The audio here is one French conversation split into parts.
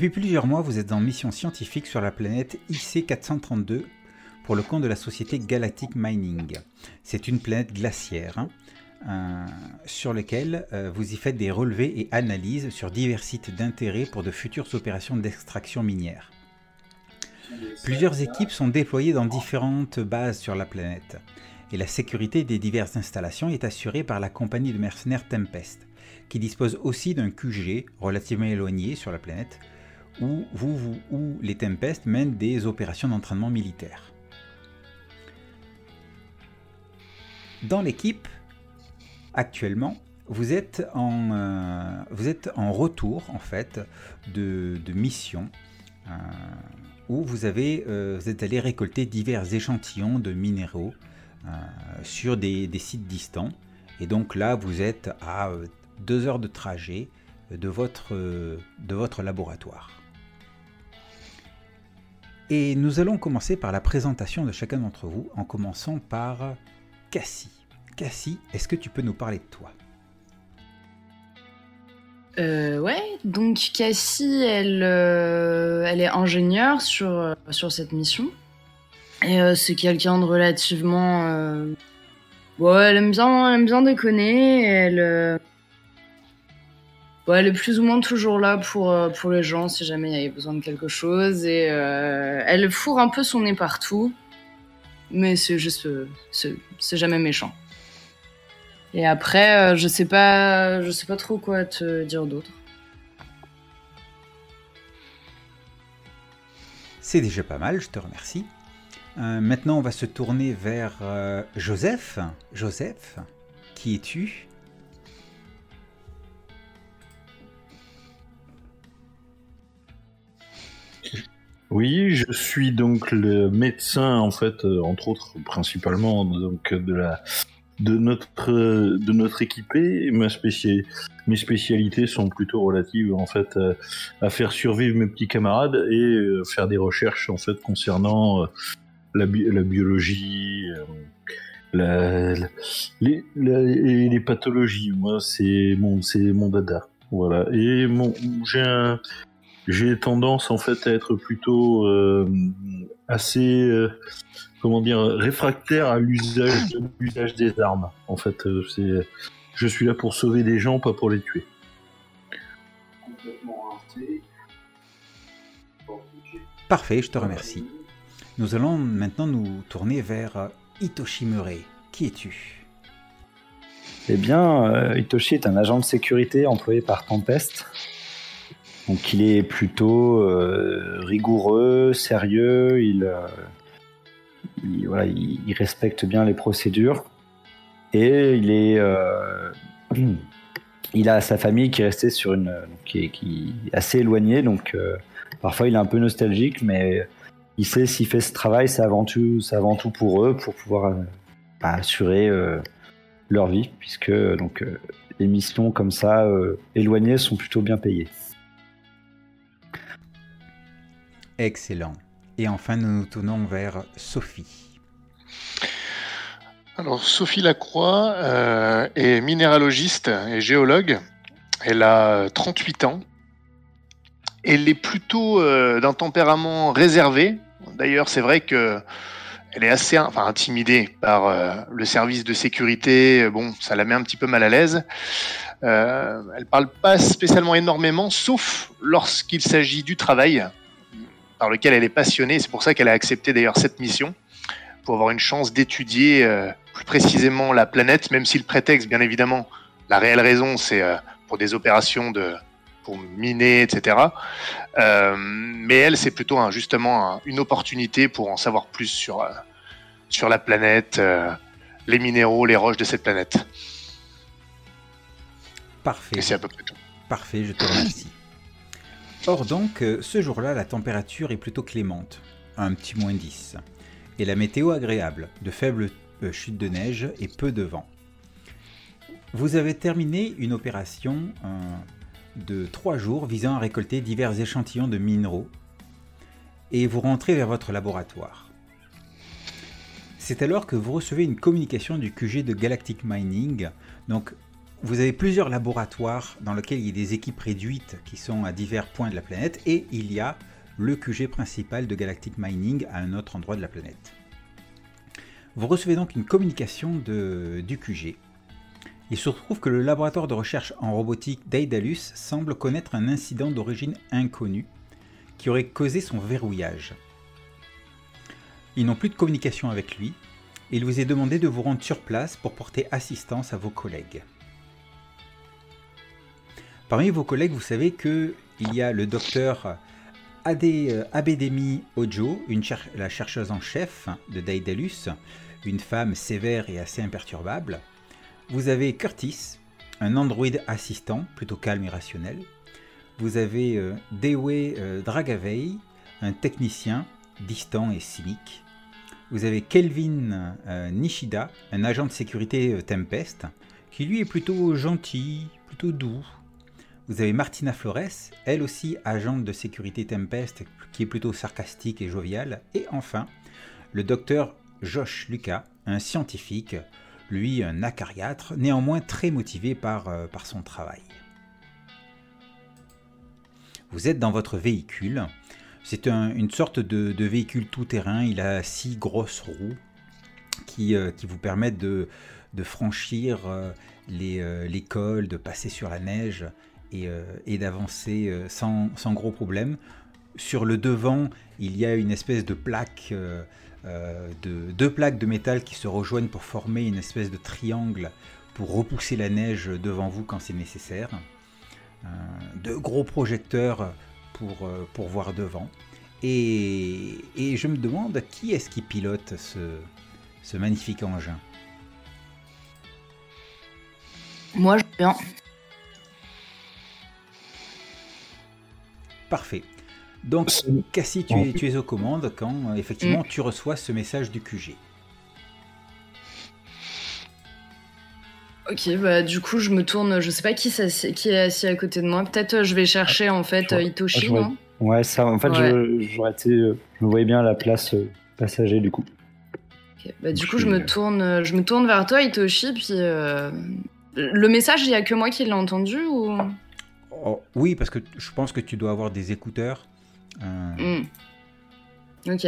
Depuis plusieurs mois, vous êtes en mission scientifique sur la planète IC432 pour le compte de la société Galactic Mining. C'est une planète glaciaire hein, euh, sur laquelle euh, vous y faites des relevés et analyses sur divers sites d'intérêt pour de futures opérations d'extraction minière. Plusieurs équipes sont déployées dans différentes bases sur la planète, et la sécurité des diverses installations est assurée par la compagnie de mercenaires Tempest, qui dispose aussi d'un QG relativement éloigné sur la planète, où, les Tempest mènent des opérations d'entraînement militaire. Dans l'équipe, actuellement, vous êtes en, euh, retour en fait de, mission euh, où vous, avez, euh, êtes allé récolter divers échantillons de minéraux sur des, sites distants. Et donc là, vous êtes à deux heures de trajet de votre laboratoire. Et nous allons commencer par la présentation de chacun d'entre vous, en commençant par Cassie. Cassie, est-ce que tu peux nous parler de toi? Euh, ouais, donc Cassie, elle, euh, elle est ingénieure sur, euh, sur cette mission. Et euh, c'est quelqu'un de relativement. Euh, ouais, elle aime bien, elle aime bien déconner. Elle, elle est plus ou moins toujours là pour, pour les gens si jamais il y avait besoin de quelque chose. Et elle fourre un peu son nez partout. Mais c'est juste. C'est jamais méchant. Et après, euh, je sais pas, je sais pas trop quoi te dire d'autre. C'est déjà pas mal, je te remercie. Euh, maintenant, on va se tourner vers euh, Joseph. Joseph, qui es-tu? Oui, je suis donc le médecin, en fait, entre autres, principalement donc de la de notre de notre équipée. Ma spécialité, mes spécialités sont plutôt relatives en fait à, faire survivre mes petits camarades et euh, faire des recherches en fait concernant euh, la, biologie, euh, la, les, les, pathologies. Moi, c'est mon mon dada. Voilà. Et j'ai un j'ai tendance en fait à être plutôt assez comment dire, réfractaire à l'usage, l'usage des armes. En fait, euh, c'est, je suis là pour sauver des gens, pas pour les tuer. Parfait, je te remercie. Nous allons maintenant nous tourner vers euh, Hitoshi Murray. Qui es-tu? Eh bien, euh, Hitoshi est un agent de sécurité employé par Tempest. Donc il est plutôt rigoureux, sérieux, il, il, voilà, il, respecte bien les procédures et il est euh, il a sa famille qui est sur une qui est, qui assez éloignée donc euh, parfois il est un peu nostalgique mais il sait s'il fait ce travail c'est avant tout avant tout pour eux pour pouvoir euh, bah, assurer leur vie puisque donc les missions comme ça éloignées sont plutôt bien payées. Excellent. Et enfin, nous nous tournons vers Sophie. Alors, Sophie Lacroix euh, est minéralogiste et géologue. Elle a 38 ans. Elle est plutôt euh, d'un tempérament réservé. D'ailleurs, c'est vrai que elle est assez intimidée par euh, le service de sécurité. Bon, ça la met un petit peu mal à l'aise. Elle parle pas spécialement énormément, sauf lorsqu'il s'agit du travail par lequel elle est passionnée. C'est pour ça qu'elle a accepté d'ailleurs cette mission, pour avoir une chance d'étudier euh, plus précisément la planète, même si le prétexte, bien évidemment, la réelle raison, c'est euh, pour des opérations de pour miner, etc. Euh, mais elle, c'est plutôt justement une opportunité pour en savoir plus sur sur la planète, les minéraux, les roches de cette planète. Parfait. Et c'est à peu près tout. Parfait, je te remercie. Or donc, euh, ce jour-là, la température est plutôt clémente, un petit moins 10, et la météo agréable, de faibles euh, chutes de neige et peu de vent. Vous avez terminé une opération euh, de 3 jours visant à récolter divers échantillons de minéraux, et vous rentrez vers votre laboratoire. C'est alors que vous recevez une communication du QG de Galactic Mining, donc vous avez plusieurs laboratoires dans lesquels il y a des équipes réduites qui sont à divers points de la planète et il y a le QG principal de Galactic Mining à un autre endroit de la planète. Vous recevez donc une communication du QG. Il se trouve que le laboratoire de recherche en robotique d'Aidalus semble connaître un incident d'origine inconnue qui aurait causé son verrouillage. Ils n'ont plus de communication avec lui et il vous est demandé de vous rendre sur place pour porter assistance à vos collègues. Parmi vos collègues, vous savez qu'il y a le docteur Ade, euh, Abedemi Ojo, la chercheuse en chef de Daedalus, une femme sévère et assez imperturbable. Vous avez Curtis, un androïde assistant, plutôt calme et rationnel. Vous avez euh, Dewe euh, Dragavei, un technicien distant et cynique. Vous avez Kelvin euh, Nishida, un agent de sécurité Tempest, qui lui est plutôt gentil, plutôt doux. Vous avez Martina Flores, elle aussi agente de sécurité Tempest, qui est plutôt sarcastique et joviale. Et enfin, le docteur Josh Lucas, un scientifique, lui un acariâtre, néanmoins très motivé par, euh, par son travail. Vous êtes dans votre véhicule. C'est un- une sorte de, véhicule tout-terrain. Il a six grosses roues qui, euh, qui vous permettent de, de franchir euh, les, les cols, de passer sur la neige et, euh, et d'avancer euh, sans, gros problème. Sur le devant, il y a une espèce de plaque, euh, de, deux plaques de métal qui se rejoignent pour former une espèce de triangle pour repousser la neige devant vous quand c'est nécessaire. Euh, de gros projecteurs pour, pour voir devant. Et, et je me demande qui est-ce qui pilote ce, ce magnifique engin? Moi, je viens. Parfait. Donc, C'est- Cassie, tu es, tu es aux commandes quand euh, effectivement tu reçois ce message du QG. Ok, bah du coup, je me tourne. Je sais pas qui, est assis à côté de moi. Peut-être euh, je vais chercher en fait euh, Hitoshi, vois- non? Ouais, ça, en fait, Ouais. j'aurais été. euh, Je me voyais bien à la place euh, passager du coup. Ok, Bah, du Je coup, je me tourne, euh, je me tourne vers toi, Hitoshi, puis euh, le message, il y a que moi qui l'ai entendu ou? Oh, oui, parce que je pense que tu dois avoir des écouteurs. Euh, Hmm. Ok.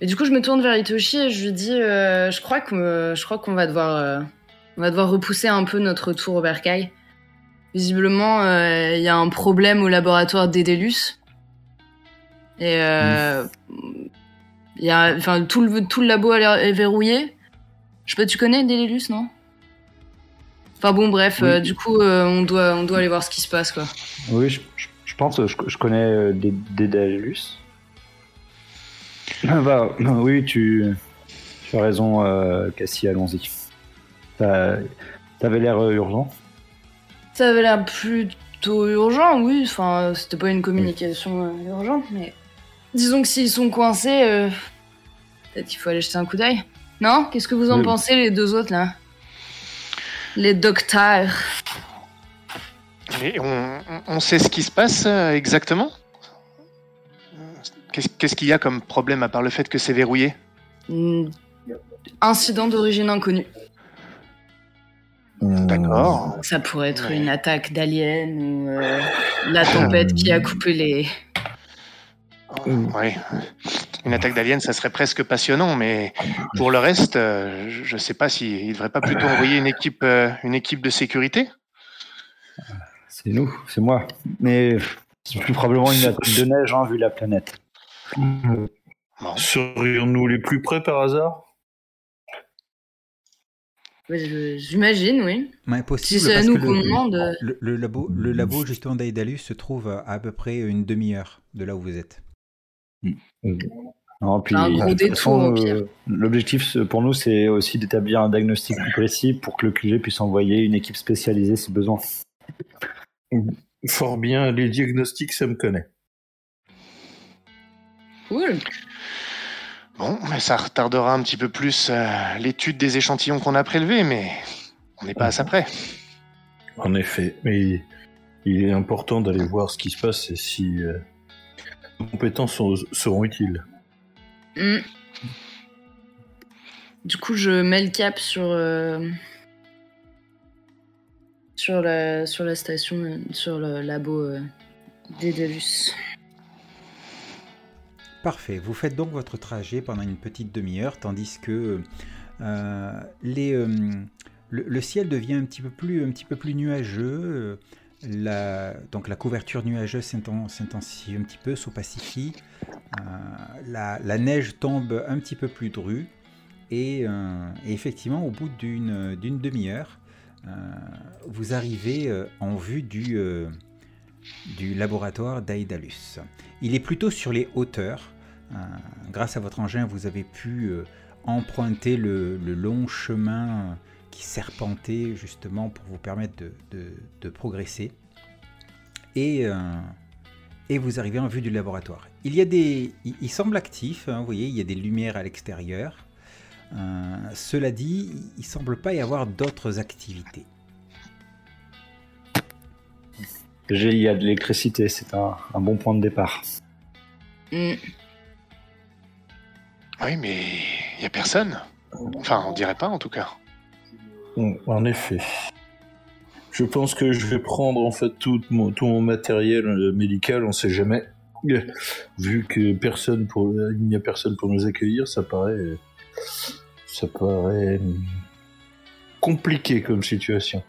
Mais du coup, je me tourne vers Hitoshi et je lui dis, euh, je crois qu'on va devoir, euh, on va devoir repousser un peu notre retour au bercail. Visiblement, euh, il y a un problème au laboratoire d'Edelus. Et il y a, enfin, tout le tout le labo est verrouillé. Je sais pas, tu connais Delilus, non? Enfin bon, bref, Oui. euh, du coup, euh, on doit on doit aller voir ce qui se passe, quoi. Oui, je, je- je pense, je, je connais euh, des, Daedalus. Ah, bah, oui, tu, tu as raison, euh, Cassie, allons-y. T'avais l'air urgent. Ça avait l'air plutôt urgent, oui. Enfin, c'était pas une communication urgente, mais disons que s'ils sont coincés, peut-être qu'il faut aller jeter un coup d'œil. Non? Qu'est-ce que vous en Oui. pensez, les deux autres là? Les docteurs. Et on, sait ce qui se passe euh, exactement? Qu'est-ce qu'il y a comme problème à part le fait que c'est verrouillé? Hmm, Incident d'origine inconnue. D'accord. Ça pourrait être Ouais. une attaque d'aliens ou euh, la tempête qui a coupé les. Ouais. Une attaque d'alien, ça serait presque passionnant, mais pour le reste, euh, je- je sais pas s'il ne devrait pas plutôt envoyer une équipe, euh, une équipe de sécurité? C'est nous, c'est moi. Mais c'est plus probablement une attaque de neige, hein, vu la planète. Bon. Serions-nous les plus près par hasard? Ouais, J'imagine, oui. ouais, possible, Si c'est à parce nous que qu'on le, demande. euh, le, le labo, le labo justement d'Aedalus se trouve à à peu près une demi-heure de là où vous êtes. Non, puis, Un gros détour, euh, L'objectif pour nous, c'est aussi d'établir un diagnostic plus précis pour que le QG puisse envoyer une équipe spécialisée si besoin. Fort bien, les diagnostics, ça me connaît. Cool. Bon, mais ça retardera un petit peu plus euh, l'étude des échantillons qu'on a prélevés, mais on n'est pas à ça près. En effet, mais il est important d'aller voir ce qui se passe et si euh, compétences sont- seront utiles. Hmm. Du coup, je mets le cap sur. euh, sur la, sur la station, euh, sur le labo euh, d'Edalus. Parfait. Vous faites donc votre trajet pendant une petite demi-heure, tandis que euh, les, euh, le, le ciel devient un petit peu plus, un petit peu plus nuageux. La, donc la couverture nuageuse s'inten- s'intensifie un petit peu, s'opacifie. Euh, la, neige tombe un petit peu plus drue. Et, euh, et effectivement, au bout d'une demi-heure, euh, vous arrivez en vue du, laboratoire d'Aedalus. Il est plutôt sur les hauteurs. Grâce à votre engin, vous avez pu emprunter le, long chemin qui serpentait justement pour vous permettre de, de- de progresser. Et, euh, et vous arrivez en vue du laboratoire. Il y a des, il, il semble actif. hein, vous voyez, il y a des lumières à l'extérieur. Euh, cela dit, il ne semble pas y avoir d'autres activités. J'ai- Il y a de l'électricité, c'est un, un bon point de départ. Mm. Oui, mais il y a personne. Enfin, on dirait pas en tout cas. En effet. Je pense que je vais prendre en fait tout mon, tout mon matériel euh, médical, on sait jamais. Euh, Vu que personne pour, il n'y a personne pour nous accueillir, ça paraît, ça paraît hum, compliqué comme situation.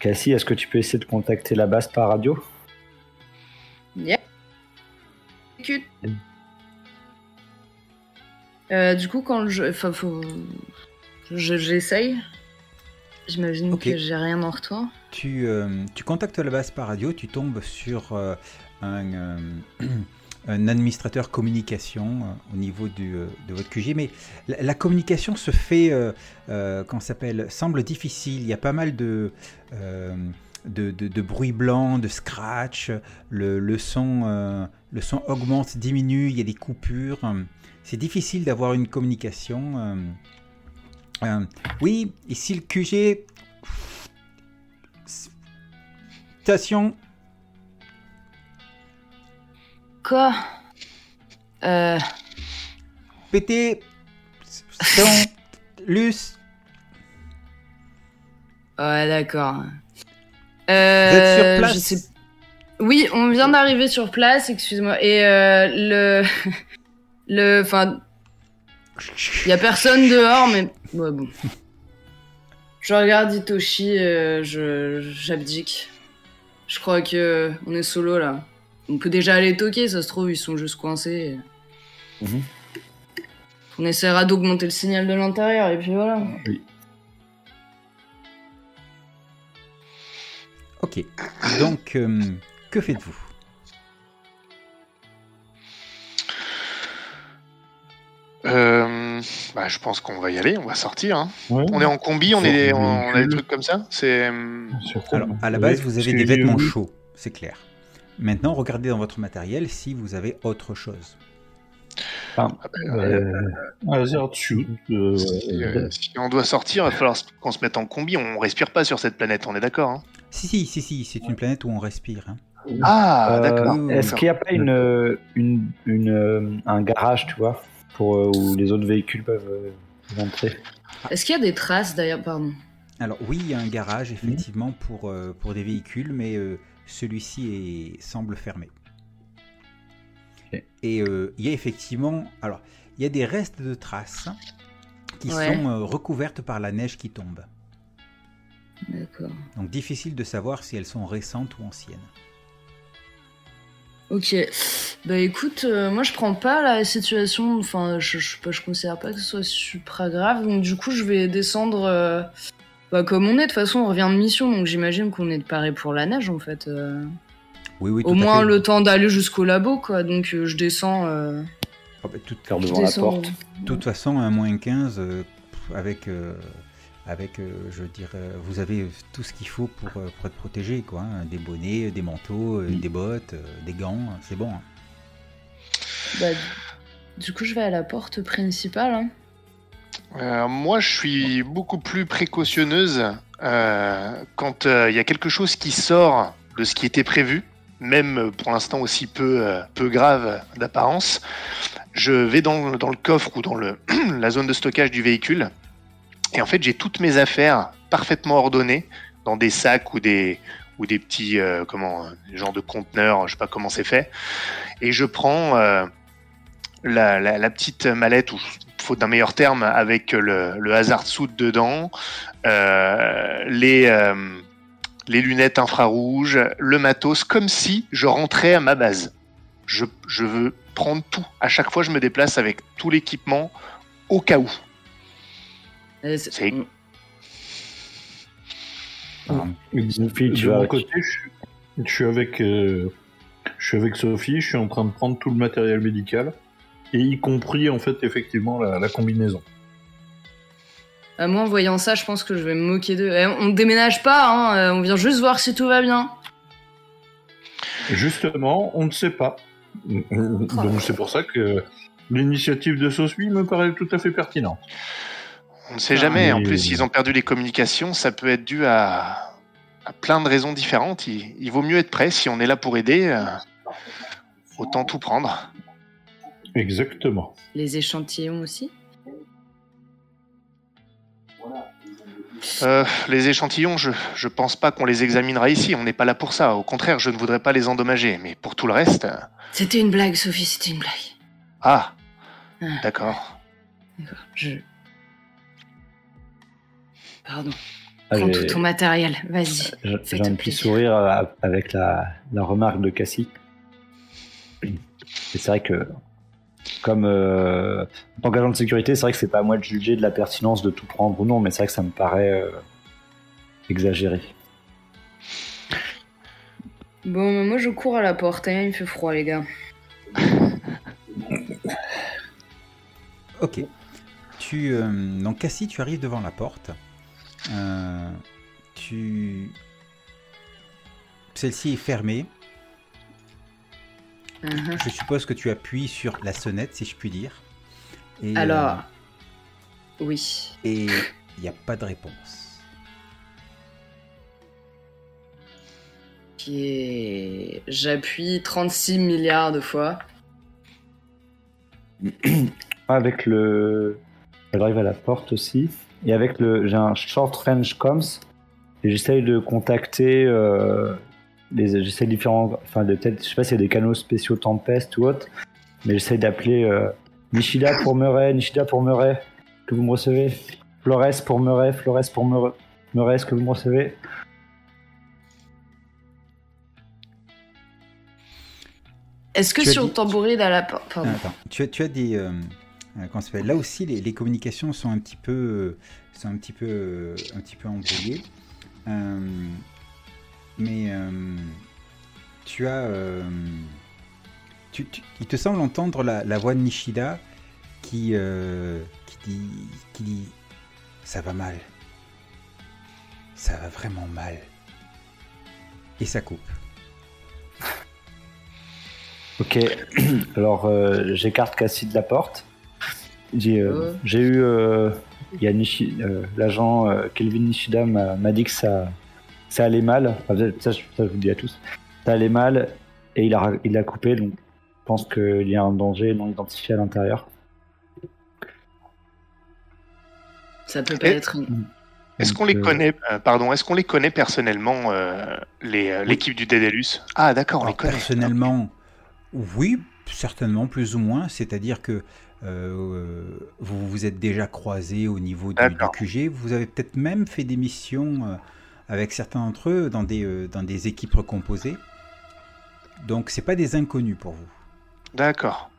Cassie, est-ce que tu peux essayer de contacter la base par radio? Yeah. Euh, du coup, quand je. Enfin, faut. Je- J'essaye. J'imagine Ok. que j'ai rien en retour. Tu, euh, tu contactes la base par radio, tu tombes sur euh, un, euh, un administrateur communication au niveau du, de votre QG, mais la, la communication se fait, comment s'appelle, semble difficile. Il y a pas mal de, de, de, de bruit blanc, de scratch, le, le, son, euh, le son augmente, diminue, il y a des coupures. C'est difficile d'avoir une communication. euh, euh, oui, ici le QG. Station. Quoi? Euh. PT. Son. Luce. Ouais, d'accord. Vous êtes sur Euh, place? je sais- Oui, on vient d'arriver sur place, excuse-moi. Et euh, le. le. Enfin, il y a personne dehors, mais. Ouais, bon. Je regarde Itoshi, euh, je j'abdique. Je crois que on est solo là. On peut déjà aller toquer, ça se trouve, ils sont juste coincés. Mhm. On essaiera d'augmenter le signal de l'intérieur, et puis voilà. Ok. Donc, euh, que faites-vous? Euh, bah, je pense qu'on va y aller, on va sortir. hein. Ouais, On est en combi, on, est, on, on a des trucs comme ça. C'est. euh. Alors, à la base, vous avez des vêtements chauds, c'est clair. Maintenant, regardez dans votre matériel si vous avez autre chose. Euh, euh, Si, euh, on doit sortir, il va falloir qu'on se mette en combi. On respire pas sur cette planète, on est d'accord. hein Si, si, si, si, c'est une planète où on respire. hein. ah, Euh, d'accord. oui, Est-ce qu'il n'y a pas une, une, une, euh, un garage, tu vois, pour, euh, où les autres véhicules peuvent euh, entrer Est-ce qu'il y a des traces d'ailleurs, pardon Alors, oui, il y a un garage, effectivement, pour, euh, pour des véhicules, mais euh, celui-ci est- semble fermé. Et euh, il y a effectivement... Alors, il y a des restes de traces qui Ouais. sont euh, recouvertes par la neige qui tombe. D'accord. Donc, difficile de savoir si elles sont récentes ou anciennes. Ok. Bah écoute, euh, moi je prends pas la situation, enfin je, je, je considère pas que ce soit super grave, donc du coup je vais descendre euh, bah, comme on est, de toute façon on revient de mission, donc j'imagine qu'on est paré pour la neige en fait. euh. Oui, oui, tout Au à moins fait. le temps d'aller jusqu'au labo quoi, donc euh, je descends... euh, Ah bah, tout- Faire je devant la porte. De toute façon, un moins 15, euh, pff, avec, euh, avec euh, je veux dire, euh, vous avez tout ce qu'il faut pour, euh, pour être protégé, quoi. hein. Des bonnets, des manteaux, euh, Mm. des bottes, euh, des gants, hein, c'est bon. hein. bah, du coup je vais à la porte principale. hein. Euh, moi, je suis beaucoup plus précautionneuse euh, quand euh, il y a quelque chose qui sort de ce qui était prévu, même pour l'instant aussi peu, euh, peu grave d'apparence. Je vais dans, dans le coffre ou dans le, la zone de stockage du véhicule. Et en fait, j'ai toutes mes affaires parfaitement ordonnées dans des sacs ou des, ou des petits euh, comment, des genres de conteneurs, je sais pas comment c'est fait. Et je prends euh, la petite mallette, ou faute d'un meilleur terme, avec le, le hazard suit dedans, euh, les, euh, les lunettes infrarouges, le matos, comme si je rentrais à ma base. Je, je veux prendre tout. À chaque fois, je me déplace avec tout l'équipement au cas où. Euh, c'est- C'est- Pardon. Sophie, tu de vas mon côté, je, suis- je suis avec, euh, je suis avec Sophie, je suis en train de prendre tout le matériel médical, et y compris en fait effectivement la, la combinaison. Euh, moi, en voyant ça, je pense que je vais me moquer d'eux. Eh, on déménage pas, hein, euh, on vient juste voir si tout va bien. Justement, on ne sait pas. Donc c'est pour ça que l'initiative de Sophie me paraît tout à fait pertinente. On ne sait jamais. En mais- plus, s'ils ont perdu les communications, ça peut être dû à, à plein de raisons différentes. Il, il vaut mieux être prêt. Si on est là pour aider, euh, autant tout prendre. Exactement. Les échantillons aussi. Euh, les échantillons, je, je pense pas qu'on les examinera ici. On n'est pas là pour ça. Au contraire, je ne voudrais pas les endommager. Mais pour tout le reste, euh, C'était une blague, Sophie, c'était une blague. ah, Ah. d'accord. D'accord, je. Pardon. Ah, Prends j'ai- tout ton matériel, vas-y. j'ai- un petit sourire euh, avec la, la remarque de Cassie. C'est vrai que, comme euh, en tant qu'agent de sécurité, c'est vrai que c'est pas à moi de juger de la pertinence de tout prendre ou non, mais c'est vrai que ça me paraît euh, exagéré. Bon, moi je cours à la porte, hein, il fait froid, les gars. Ok. Tu, euh, donc Cassie, tu arrives devant la porte. Euh, tu... Celle-ci est fermée. Mhm. Je suppose que tu appuies sur la sonnette, si je puis dire. Et, Alors. euh, Oui. et il n'y a pas de réponse. Est. J'appuie 36 milliards de fois. Avec le. J'arrive à la porte aussi. Et avec le. J'ai un short range comms. Et j'essaye de contacter. Euh, les... J'essaye différents. Enfin, de peut-être. Je sais pas s'il y a des canaux spéciaux Tempest ou autre. Mais j'essaye d'appeler euh, Nishida pour Murray. Nishida pour Murray. Que vous me recevez. Flores pour Murray. Flores pour Murray. Murray, est-ce que vous me recevez? Est-ce que Tu sur dit- le tambourine à la porte? Tu as, tu as des. euh, euh, Là aussi, les, communications sont un petit peu, euh, sont un petit peu, euh, un petit peu embrouillées. Mais tu as. tu- il te semble entendre la, la voix de Nishida qui, qui, dit, qui dit Ça va mal. Ça va vraiment mal. Et ça coupe. Ok, alors j'écarte Cassie de la porte. J'ai euh, Ouais. j'ai eu. euh, il y a Nishi- euh, L'agent euh, Kelvin Nishida m'a m'a dit que ça, ça allait mal. Enfin, ça, je, ça, je vous le dis à tous. Ça allait mal et il a, il a coupé, donc je pense qu'il y a un danger non identifié à l'intérieur. Ça peut pas Et- être. Est-ce qu'on les connaît euh, Pardon, est-ce qu'on les connaît personnellement, euh, les, euh, l'équipe du Dédalus Ah, d'accord, on les connaît. personnellement, oui, certainement, plus ou moins. C'est-à-dire que euh, vous vous êtes déjà croisés au niveau du. QG. Vous avez peut-être même fait des missions euh, avec certains d'entre eux dans des, euh, dans des équipes recomposées. Donc, c'est pas des inconnus pour vous. D'accord.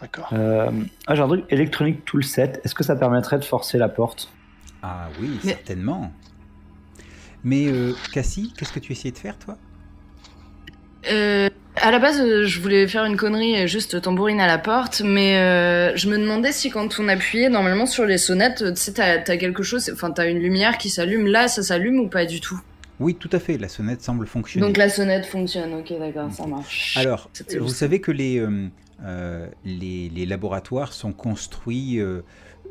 D'accord. Euh, ah, j'ai un truc électronique toolset. Est-ce que ça permettrait de forcer la porte? Ah oui, Mais- certainement. Mais euh, Cassie, qu'est-ce que tu essayais de faire, toi? Euh, à la base, euh, je voulais faire une connerie, juste tambourine à la porte, mais euh, je me demandais si quand on appuyait normalement sur les sonnettes, euh, tu sais, t'as quelque chose, enfin, t'as une lumière qui s'allume. Là, ça s'allume ou pas du tout? Oui, tout à fait. La sonnette semble fonctionner. Donc la sonnette fonctionne. Ok, d'accord, ça marche. Alors, vous savez que les, euh, les, les laboratoires sont construits, euh,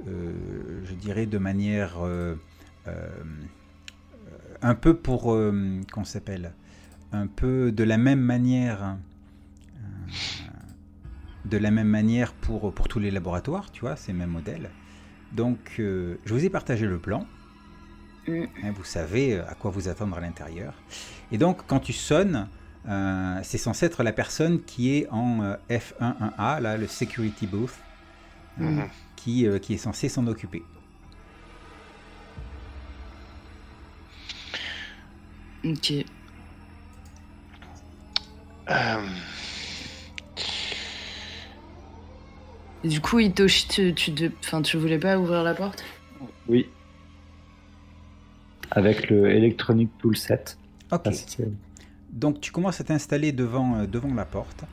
euh, je dirais, de manière un peu pour, qu'on s'appelle, un peu de la même manière, hein, euh, de la même manière pour, pour tous les laboratoires, tu vois, ces mêmes modèles. Donc, euh, je vous ai partagé le plan. Mm. Hein, vous savez à quoi vous attendre à l'intérieur. Et donc, quand tu sonnes, euh, c'est censé être la personne qui est en euh, F11A, là, le security booth, euh, Mhm. qui, euh, qui est censé s'en occuper. Ok. Euh, du coup, Itoshi, tu, tu, de- enfin, tu voulais pas ouvrir la porte? Oui. Avec le Electronic Toolset. Ok. Donc tu commences à t'installer devant, euh, devant la porte.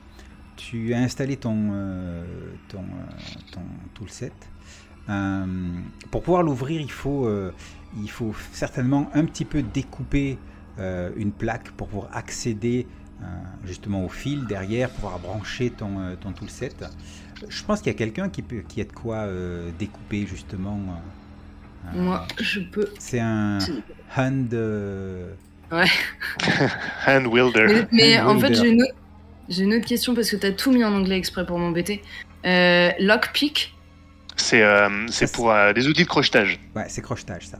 Tu as installé ton, euh, ton, euh, ton toolset. Euh, pour pouvoir l'ouvrir, il faut, euh, il faut certainement un petit peu découper euh, une plaque pour pouvoir accéder euh, justement au fil derrière, pouvoir brancher ton, euh, ton toolset. Je pense qu'il y a quelqu'un qui, peut, qui a de quoi euh, découper justement. euh, euh, Moi, je peux. C'est un hand. euh, hand wielder. Mais, mais en fait, Wilder. j'ai une, autre- j'ai une autre question parce que t'as tout mis en anglais exprès pour m'embêter. Euh, lockpick C'est euh, c'est Ça, pour euh, des outils de crochetage. Ouais, c'est crochetage ça.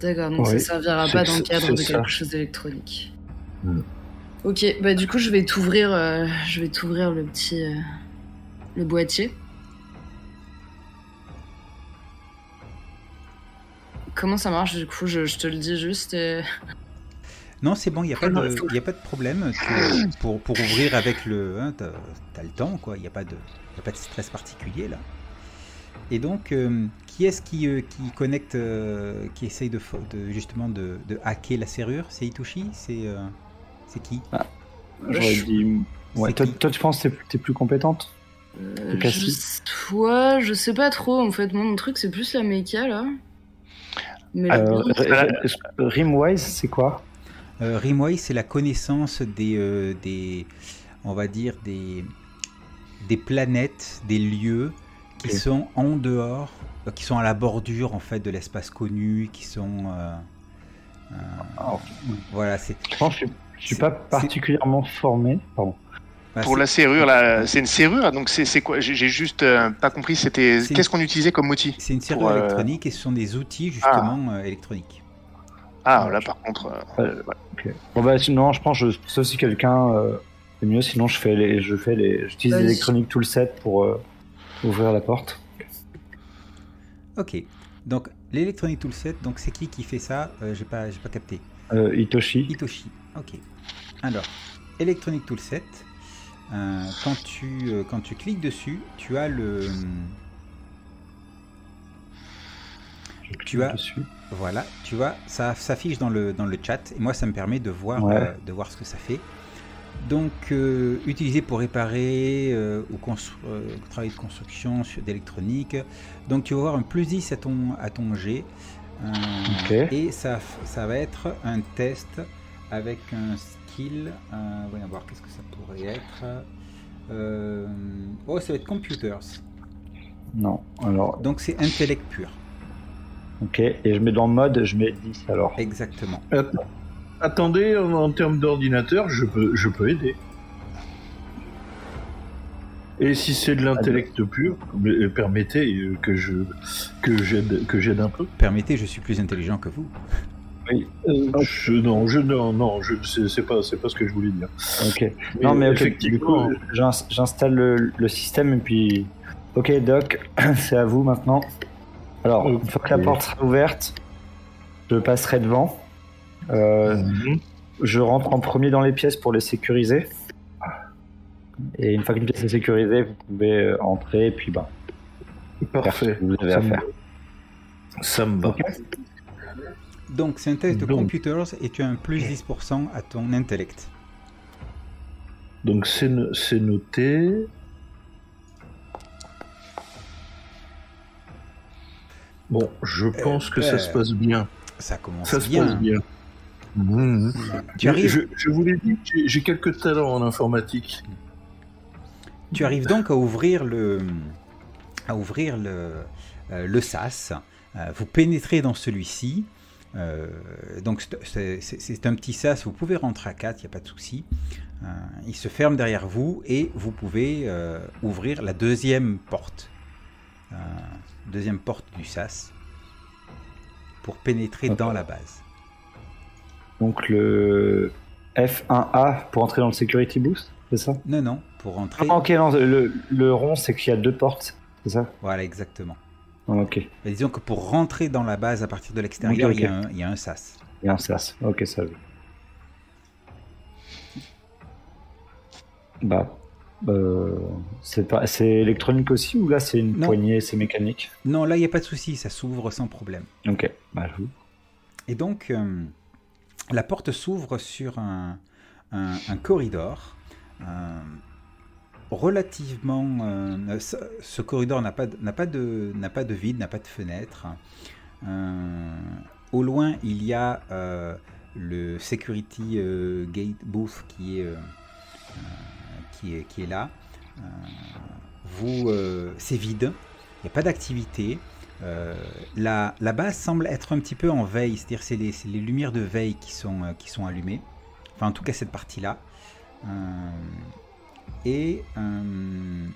D'accord, donc Ouais, ça servira c'est pas dans le cadre de ça. quelque chose d'électronique. Hmm. Ok, bah du coup je vais t'ouvrir, euh, je vais t'ouvrir le petit, euh, le boîtier. Comment ça marche du coup? Je, je te le dis juste. euh, Non, c'est bon, il n'y a, pas de- y a pas de problème. Pour, pour ouvrir avec le. Hein, t'as as le temps, quoi. Il n'y a, pas de- y a pas de stress particulier, là. Et donc, euh, qui est-ce qui, euh, qui connecte, euh, qui essaye de, de- justement de, de hacker la serrure? C'est Itoshi? C'est euh, c'est qui J'aurais dit. Ouais, C'est toi, tu penses que t'es- t'es plus compétente euh, je, ouais, je sais pas trop en fait. Moi mon truc c'est plus la méca là. Mais euh, le- Rimwise, c'est quoi euh, Rimway, c'est la connaissance des, euh, des. On va dire des. Des planètes, des lieux qui sont en dehors, euh, qui sont à la bordure en fait de l'espace connu, qui sont. euh, euh, Alors, Voilà, c'est. Je pense que je suis, pas particulièrement formé. Pardon. bah, Pour la serrure, là, c'est une serrure, donc c'est quoi? J'ai juste euh, pas compris. C'était qu'est-ce qu'on utilisait comme outil? C'est une serrure pour, euh, électronique et ce sont des outils justement euh, électroniques. Ah, là par contre, euh, Euh, ouais, ok. Bon bah sinon, je pense que je, sauf si quelqu'un euh, c'est mieux. Sinon, je fais les, je fais les, j'utilise Vas-y. l'Electronic Toolset pour euh, ouvrir la porte. Ok. Donc l'électronique toolset, donc c'est qui qui fait ça? Euh, J'ai pas, j'ai pas capté. Euh, Hitoshi. Ok. Alors, Electronic Toolset. euh, quand tu euh, quand tu cliques dessus, tu as le tu as- dessus. voilà, tu vois, ça s'affiche dans le dans le chat et moi ça me permet de voir Ouais. euh, de voir ce que ça fait. Donc euh, utilisé pour réparer ou travailler de construction d'électronique. Donc tu vas avoir un plus 10 à ton à ton G. Et ça, ça va être un test avec un skill. Euh, voyons voir qu'est-ce que ça pourrait être. Euh, oh, ça va être computers. Non. Alors, Donc c'est intellect pur. ok. Et je mets dans mode, je mets 10 alors. Exactement. Att- Attendez, en, en termes d'ordinateur, je peux, je peux aider. Et si c'est de l'intellect pur, mais- permettez euh, que je que j'aide que j'aide un peu. Permettez, je suis plus intelligent que vous. Euh, je, non, je non non, je c'est pas c'est pas ce que je voulais dire. Ok. non mais ok, du coup, j'ins- j'installe le, le système et puis. Ok Doc, c'est à vous maintenant. Alors, une fois que la porte sera ouverte, je passerai devant. Euh, Mhm. Je rentre en premier dans les pièces pour les sécuriser. Et une fois qu'une pièce est sécurisée, vous pouvez euh, entrer et puis bah, faire ce parfait. que vous avez à faire. Ça me va. Ok. Donc c'est un test de Donc. computers et tu as un plus 10% à ton intellect. Donc c'est no- c'est noté. Bon, je pense que euh, ça se passe bien. Ça commence Ça se bien. passe bien. Mhm. Tu arrives, Je, je vous l'ai dit, j'ai- j'ai quelques talents en informatique. tu arrives donc à ouvrir le, à ouvrir le, euh, le sas. Euh, vous pénétrez dans celui-ci. Euh, donc c'est- un petit sas, vous pouvez rentrer à 4, il n'y a pas de souci. Euh, il se ferme derrière vous et vous pouvez euh, ouvrir la deuxième porte. Deuxième porte du sas. pour pénétrer dans la base. Donc le F1A pour entrer dans le security boost, c'est ça? Non, non, pour entrer. Ah, Ok, non, le, le rond, c'est qu'il y a deux portes, c'est ça? Voilà, exactement. Ah, Ok, Mais disons que pour rentrer dans la base à partir de l'extérieur, il, y a un- il y a un sas. il y a un sas. Ok, ça va. Bah, euh, c'est électronique aussi ou là c'est une Non. poignée, c'est mécanique? Non, là, il n'y a pas de souci, ça s'ouvre sans problème. Ok, bah je- Et donc, euh, la porte s'ouvre sur un, un- un corridor. euh, relativement. euh, ce, corridor n'a pas, pas, de, pas de vide, n'a pas de fenêtre. Euh, au loin, il y a euh, le security gate booth qui est, qui là. Vous, c'est vide, il n'y a pas d'activité. La, la base semble être un petit peu en veille, c'est-à-dire c'est les, c'est les lumières de veille qui sont, qui sont allumées. Enfin, en tout cas, cette partie-là. Euh, et, euh,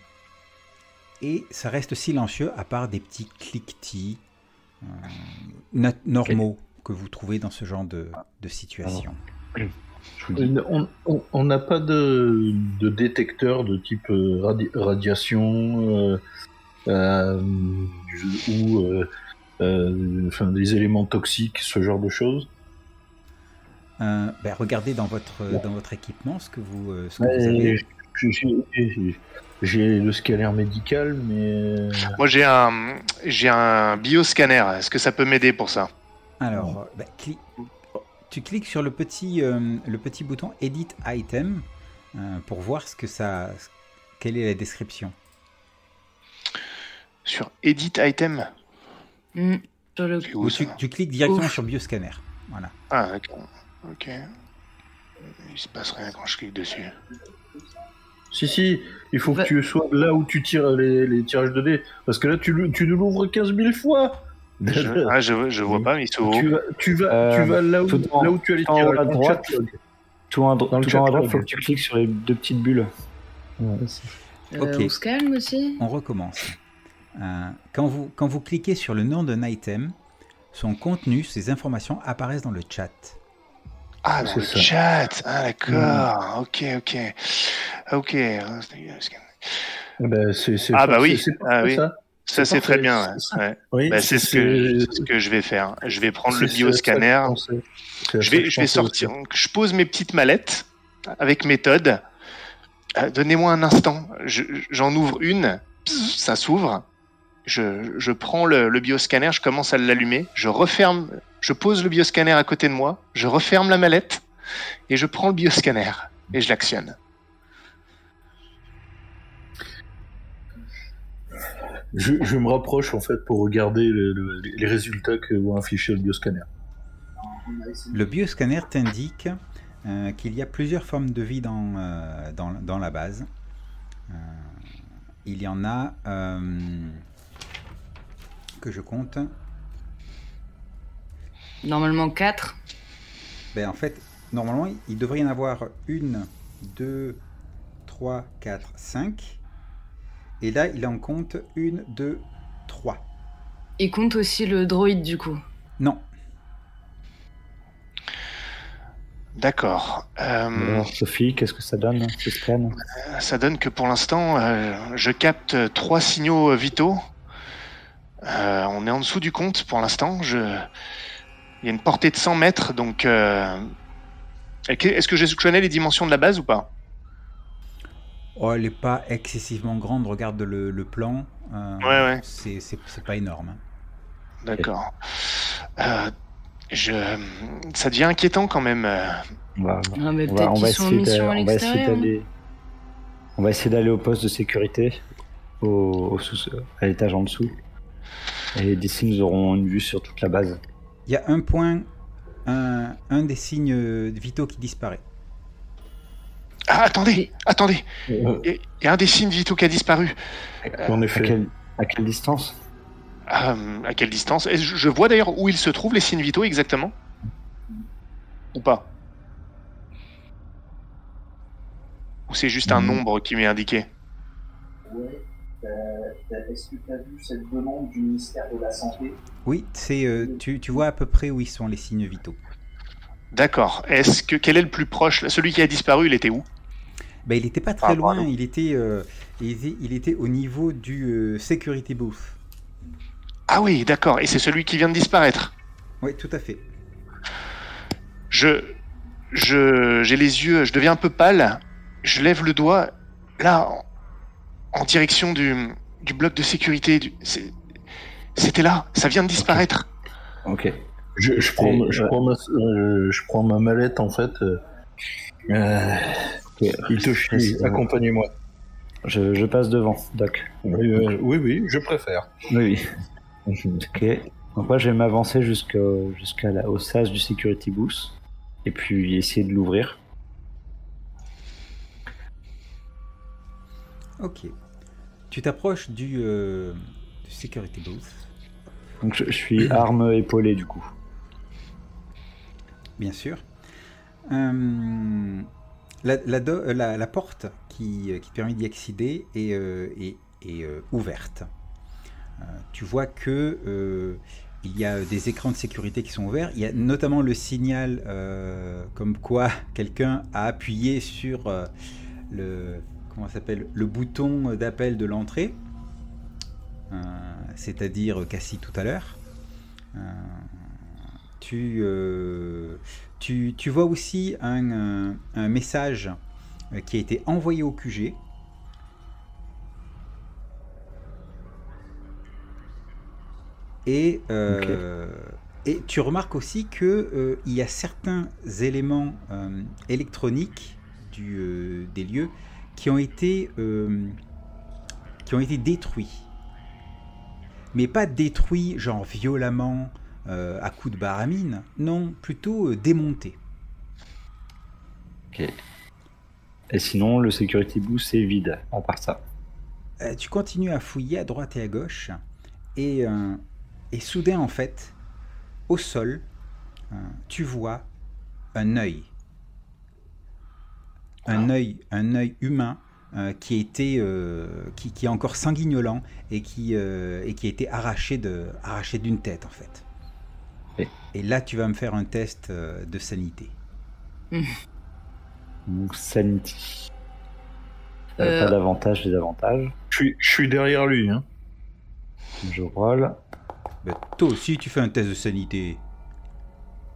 et ça reste silencieux à part des petits cliquetis euh, normaux que vous trouvez dans ce genre de, de situation. je vous dis. Euh, On n'a pas de, de détecteur de type euh, radi- radiation euh, euh, ou euh, euh, enfin, des éléments toxiques, ce genre de choses? Euh, ben, regardez dans votre, dans votre équipement ce que vous, ce que Ouais, vous avez. J'ai- le scanner médical, mais Moi, j'ai un, j'ai un bioscanner. Est-ce que ça peut m'aider pour ça? Alors, cli- tu cliques sur le petit, euh, le petit bouton Edit Item euh, pour voir ce que ça, quelle est la description. Sur Edit Item. Sur le C'est où, Ou tu, cliques directement Ouf. sur Bioscanner. Voilà. Ah, d'accord. Ok. Il se passe rien quand je clique dessus. Si si, il faut Bah- que tu sois là où tu tires les, les tirages de dés, parce que là tu, tu nous l'ouvres 15 000 fois. Je, ah, je, je vois pas, mais il se tu vas, tu vas, Euh, tu vas là, où, tout en- là où tu as les tout en tirages. à dans le droite. Tout en, Dans le tout en à chat droite, log. faut que tu cliques sur les deux petites bulles. Euh, Ok. On se calme aussi On recommence. Euh, quand, vous, quand vous cliquez sur le nom d'un item, son contenu, ses informations apparaissent dans le chat. Ah, dans C'est le ça. chat. Ah, d'accord. Ok, ok. Ok. Ben, c'est Ah, bah oui. pas Ah oui. ça. Ça, c'est très bien. Ouais. Oui, c'est ce que, c'est ce que je vais faire. Je vais prendre le bioscanner. je vais, je vais sortir. Donc, je pose mes petites mallettes avec méthode. Euh, Donnez-moi un instant. Je- J'en ouvre une. Pss, Ça s'ouvre. Je, je prends le, le bioscanner. Je commence à l'allumer. Je referme. Je pose le bioscanner à côté de moi. Je referme la mallette et je prends le bioscanner et je l'actionne. Je, je me rapproche en fait pour regarder le- le- les résultats que vont afficher le bioscanner. Le bioscanner t'indique euh, qu'il y a plusieurs formes de vie dans, euh, dans, dans la base. Euh, il y en a euh, que je compte. Normalement 4. Ben, en fait, normalement, il devrait y en avoir une, deux, trois, quatre, cinq. Et là, il en compte une, deux, trois. Il compte aussi le droïde du coup. Non, D'accord. Euh, Alors, Sophie, qu'est-ce que ça donne, ce scan Ça donne que pour l'instant, euh, je capte trois signaux vitaux. Euh, on est en dessous du compte pour l'instant. Je... Il y a une portée de 100 mètres, donc... euh, Est-ce que je connais les dimensions de la base ou pas? Oh, elle n'est pas excessivement grande. Regarde le, le plan. Euh, Ouais, ouais. C'est c'est- c'est pas énorme. hein. D'accord. Euh, je... Ça devient inquiétant quand même. on va, Ah, mais on va, peut-être on va qu'ils sont en essayer d'aller. On va essayer d'aller au poste de sécurité, au, au sous- à l'étage en dessous. Et d'ici, nous aurons une vue sur toute la base. Il y a un point, un, un des signes euh, vitaux qui disparaît. Ah, attendez, attendez. Euh, Il y a un des signes vitaux qui a disparu. en À effet. quelle, à quelle distance? Euh, à quelle distance? Est-ce- Je je vois d'ailleurs où ils se trouvent, les signes vitaux, exactement Ou pas? Ou c'est juste un Mhm. nombre qui m'est indiqué? Est-ce que tu as vu cette demande du ministère de la Santé? Oui, c'est, euh, tu, tu vois à peu près où ils sont les signes vitaux. D'accord. Est-ce que quel est le plus proche? Celui qui a disparu, il était où? Ben, il n'était pas très Ah, loin, pardon. il était, euh, il était, il était au niveau du euh, security booth. Ah oui, d'accord. Et c'est celui qui vient de disparaître? Oui, tout à fait. Je, je, j'ai les yeux, je deviens un peu pâle. Je lève le doigt, là, en, direction du, du bloc de sécurité. Du, c'est- c'était là, ça vient de disparaître. Ok. Je, je, prends, Et- je, ouais. prends ma, euh, je prends ma mallette en fait. Euh, euh, Hitoshi, Euh, accompagnez-moi. Je, je passe devant, Doc. Oui, euh, oui, oui, je préfère. Oui, oui. Ok. Donc moi, je vais m'avancer jusqu'au jusqu'à la, au sas du security booth et puis essayer de l'ouvrir. Ok. Tu t'approches du, euh, du security booth, Donc je, je suis arme épaulée du coup. bien sûr. Euh, la, la do- euh, la- la porte qui, euh, qui permet d'y accéder est, euh, est- est, euh, ouverte. Euh, tu vois que euh, il y a des écrans de sécurité qui sont ouverts. Il y a notamment le signal euh, comme quoi quelqu'un a appuyé sur euh, le comment s'appelle le bouton d'appel de l'entrée, Euh, c'est-à-dire Cassie tout à l'heure. Euh, tu, euh, tu, tu vois aussi un, euh, un message euh, qui a été envoyé au QG. Et, euh, et tu remarques aussi que euh, il y a certains éléments euh, électroniques du, euh, des lieux qui ont été euh, qui ont été détruits, mais pas détruits genre violemment euh, à coups de baramine, non, plutôt euh, démontés. Et sinon, le security booth est vide, à part ça. Euh, tu continues à fouiller à droite et à gauche, et, et soudain, en fait, au sol, tu vois un œil. Un œil, un œil humain euh, qui, était, euh, qui, qui est encore sanguignolant et qui, euh, et qui a été arraché de, arraché d'une tête, en fait. Et- Et là, tu vas me faire un test euh, de sanité. Donc sanity. Euh, Euh. Pas d'avantage, des avantages. Je suis, je suis derrière lui. Hein. Je roll. Ben, toi aussi, tu fais un test de sanité.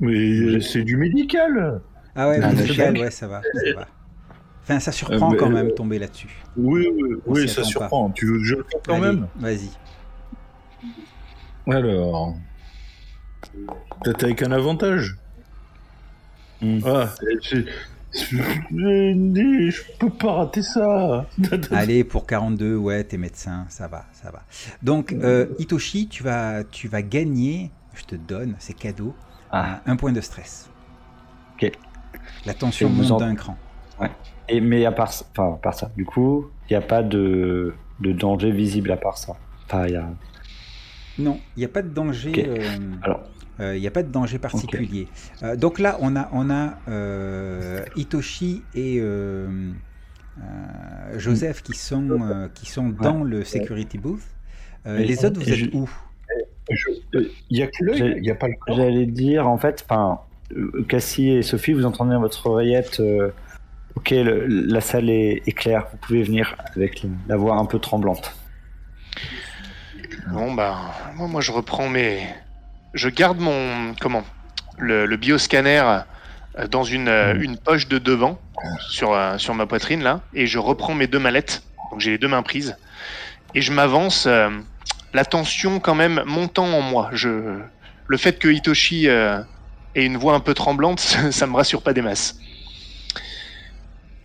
Mais c'est du médical. Ah ouais, légal, ouais, ça va, ça va. Enfin, ça surprend Euh, quand euh, même tomber là-dessus. Oui, oui, oui ça surprend. Tu veux que je le fasse quand Allez, même Vas-y. Alors. Peut-être avec un avantage Hmm. Ah, je peux pas rater ça. Allez, pour 42, ouais, t'es médecin, ça va, ça va. Donc, euh, Hitoshi, tu vas, tu vas gagner, je te donne, c'est cadeau, Ah. un, point de stress. Ok. La tension monte en- d'un cran. Et, mais à part, ça- enfin, à part ça, du coup, il n'y a pas de, de danger visible à part ça. Enfin, il y a... Non, il n'y a pas de danger. Euh, Alors. euh, il n'y a pas de danger particulier. Euh, donc là, on a, on a euh, Hitoshi et euh, euh, Joseph qui sont, euh, qui sont dans le security booth. Euh, les autres, vous êtes je- où euh, Il y a que l'œil, il n'y a pas le. J'allais dire, en fait, euh, Cassie et Sophie, vous entendez dans votre oreillette, euh, ok, la salle est, claire, vous pouvez venir avec la, voix un peu tremblante. Bon, bah, moi, je reprends mes. Je garde mon. Comment Le, bioscanner euh, dans une, euh, une poche de devant, sur, euh, sur ma poitrine, là, et je reprends mes deux mallettes. Donc, j'ai les deux mains prises. Et je m'avance, la tension quand même montant en moi. Je... Le fait que Hitoshi ait une voix un peu tremblante, ça me rassure pas des masses.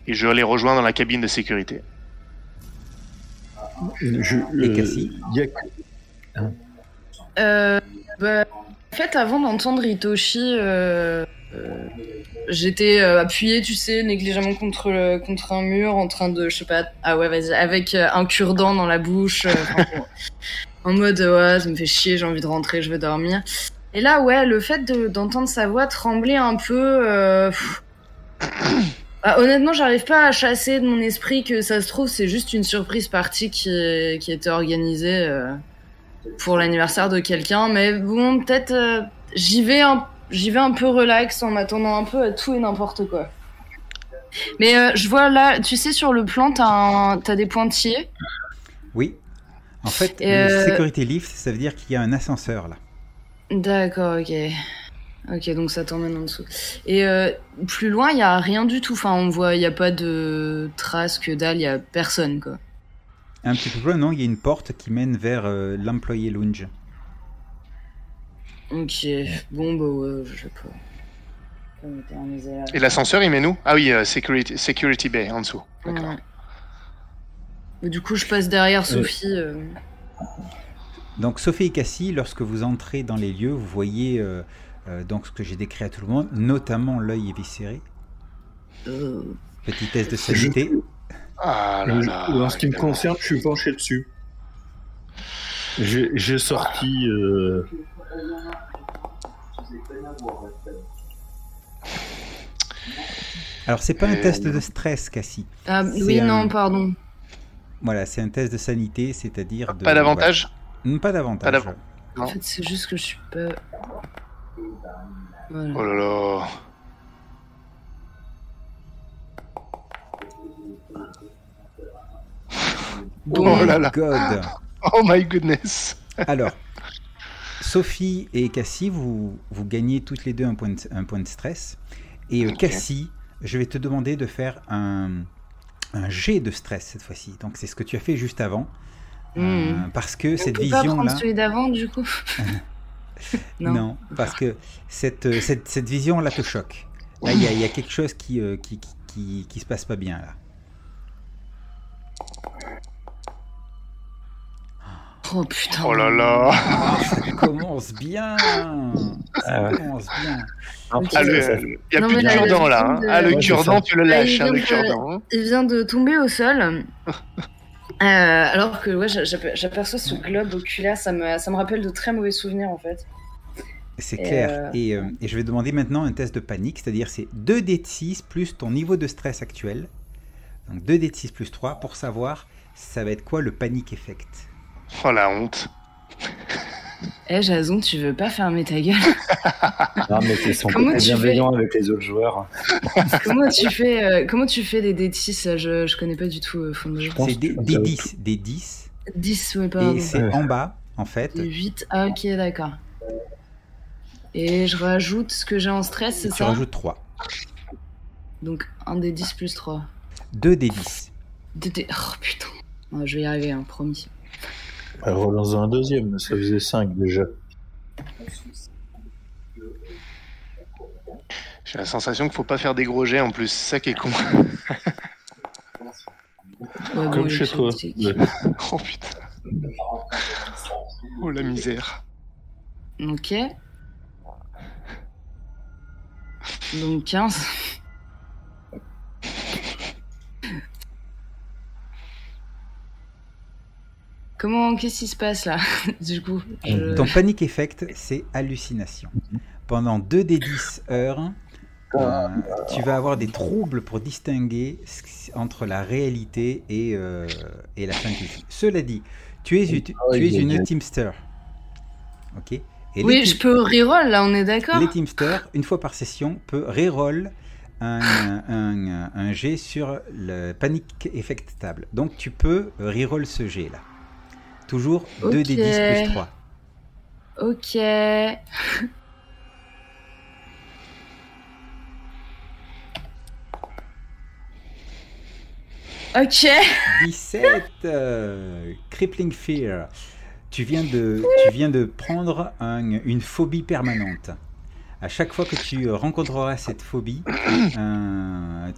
Et je les rejoins dans la cabine de sécurité. Je- Et euh, Cassie a que- Euh, bah, en fait, avant d'entendre Hitoshi, euh, euh, j'étais euh, appuyée, tu sais, négligemment contre, le- contre un mur, en train de, je sais pas, ah ouais, vas-y, avec un cure-dent dans la bouche, euh, en mode, ouais, ça me fait chier, j'ai envie de rentrer, je veux dormir. Et là, ouais, le fait de- d'entendre sa voix trembler un peu, euh, pff, Ah, honnêtement, j'arrive pas à chasser de mon esprit que ça se trouve, c'est juste une surprise partie qui, qui était organisée euh, pour l'anniversaire de quelqu'un. Mais bon, peut-être euh, j'y vais, un, j'y vais un peu relax en m'attendant un peu à tout et n'importe quoi. Mais euh, je vois là, tu sais, sur le plan, t'as, un- t'as des pointillés. Oui. En fait, security lift, ça veut dire qu'il y a un ascenseur là. D'accord, ok. Ok, donc ça t'emmène en dessous. Et euh, plus loin, il y a rien du tout. Enfin, on voit, il y a pas de traces, que dalle, il y a personne, quoi. Un petit peu plus loin, non, il y a une porte qui mène vers euh, l'employé lounge. Ok, bon, bah ouais, je sais pas. Et l'ascenseur, il met nous? Ah oui, euh, security, security Bay en dessous. D'accord. Ouais. Mais Du coup, je passe derrière Sophie. euh, Donc Sophie et Cassie, lorsque vous entrez dans les lieux, vous voyez donc ce que j'ai décrit à tout le monde, notamment l'œil éviscéré. euh, Petit test de sanité. Ah là là. en ce qui me concerne, je suis penché dessus. J'ai sorti. euh, Alors c'est pas un Euh, test de stress, Cassie. Ah oui, un- non, pardon. Voilà, c'est un test de sanité, c'est-à-dire de... Pas d'avantage voilà. Mm, Pas d'avantage. En fait, c'est juste que je suis pas. Voilà. Oh là là. Bon, Oh là là. God. Oh my goodness. Alors, Sophie et Cassie, vous, vous gagnez toutes les deux un point de, un point de stress. Et euh. Cassie, je vais te demander de faire un, un jet de stress cette fois-ci. Donc c'est ce que tu as fait juste avant. Hmm. Euh, parce que On cette vision-là... celui d'avant, du coup Non. Non. parce que cette, euh, cette, cette vision-là te choque. Là, il y, a- il y a quelque chose qui, euh, qui, qui, qui, qui se passe pas bien là. Oh putain. Oh là là. Ça commence bien Ça Ah ouais. commence bien. Ah, le- Ça- il y a Non, plus de cure-dent le là. hein. de- Ah, le Ouais, cure-dent, ça. tu le Ah, lâches, il hein, le vient de- cure-dent. hein. Il vient de tomber au sol. Euh, alors que ouais, j'a- j'aper- j'aperçois ce globe oculaire, ça me, ça me rappelle de très mauvais souvenirs en fait. C'est clair. euh, Et, euh, et je vais demander maintenant un test de panique, c'est-à-dire c'est 2 d de 6 plus ton niveau de stress actuel. Donc 2 d de 6 plus 3 pour savoir ça va être quoi le panic effect. Oh la honte. Eh Jason, tu veux pas fermer ta gueule? Non, mais ils sont Comment pas tu bienveillants avec les autres joueurs. comment, tu fais, euh, comment tu fais des D6 je, je connais pas du tout euh, fond de jeu. C'est des, des ça va 10, des 10 10, ouais, pardon. et c'est Ouais. en bas en fait. Des 8, ah ok, d'accord. Et je rajoute ce que j'ai en stress, c'est Tu ça? rajoutes 3. Donc un des 10 plus 3. 2 des 10. Des- des- Oh putain. Ouais, je vais y arriver, hein, promis. Bah, relance un deuxième, ça faisait 5 déjà. J'ai la sensation qu'il faut pas faire des gros jets en plus. C'est ça qui est con. Ouais, Comme chez toi. Ouais. Oh putain. Oh la misère. Ok. Donc 15. Comment, qu'est-ce qui se passe là Du coup, je- Ton panic effect, c'est hallucination. Pendant 2 des 10 heures, euh, tu vas avoir des troubles pour distinguer entre la réalité et, euh, et la fantasy. Cela dit, tu es, tu Ah, es une teamster. Ok? Et oui, je peux reroll là, on est d'accord? Les teamsters, une fois par session, peut reroll un, un, un jet sur le panic effect table. Donc tu peux reroll ce jet là. Toujours 2 des 10 Ok. plus 3. Ok. Ok. 17 euh, Crippling Fear. Tu viens de, tu viens de prendre un- une phobie permanente. À chaque fois que tu rencontreras cette phobie,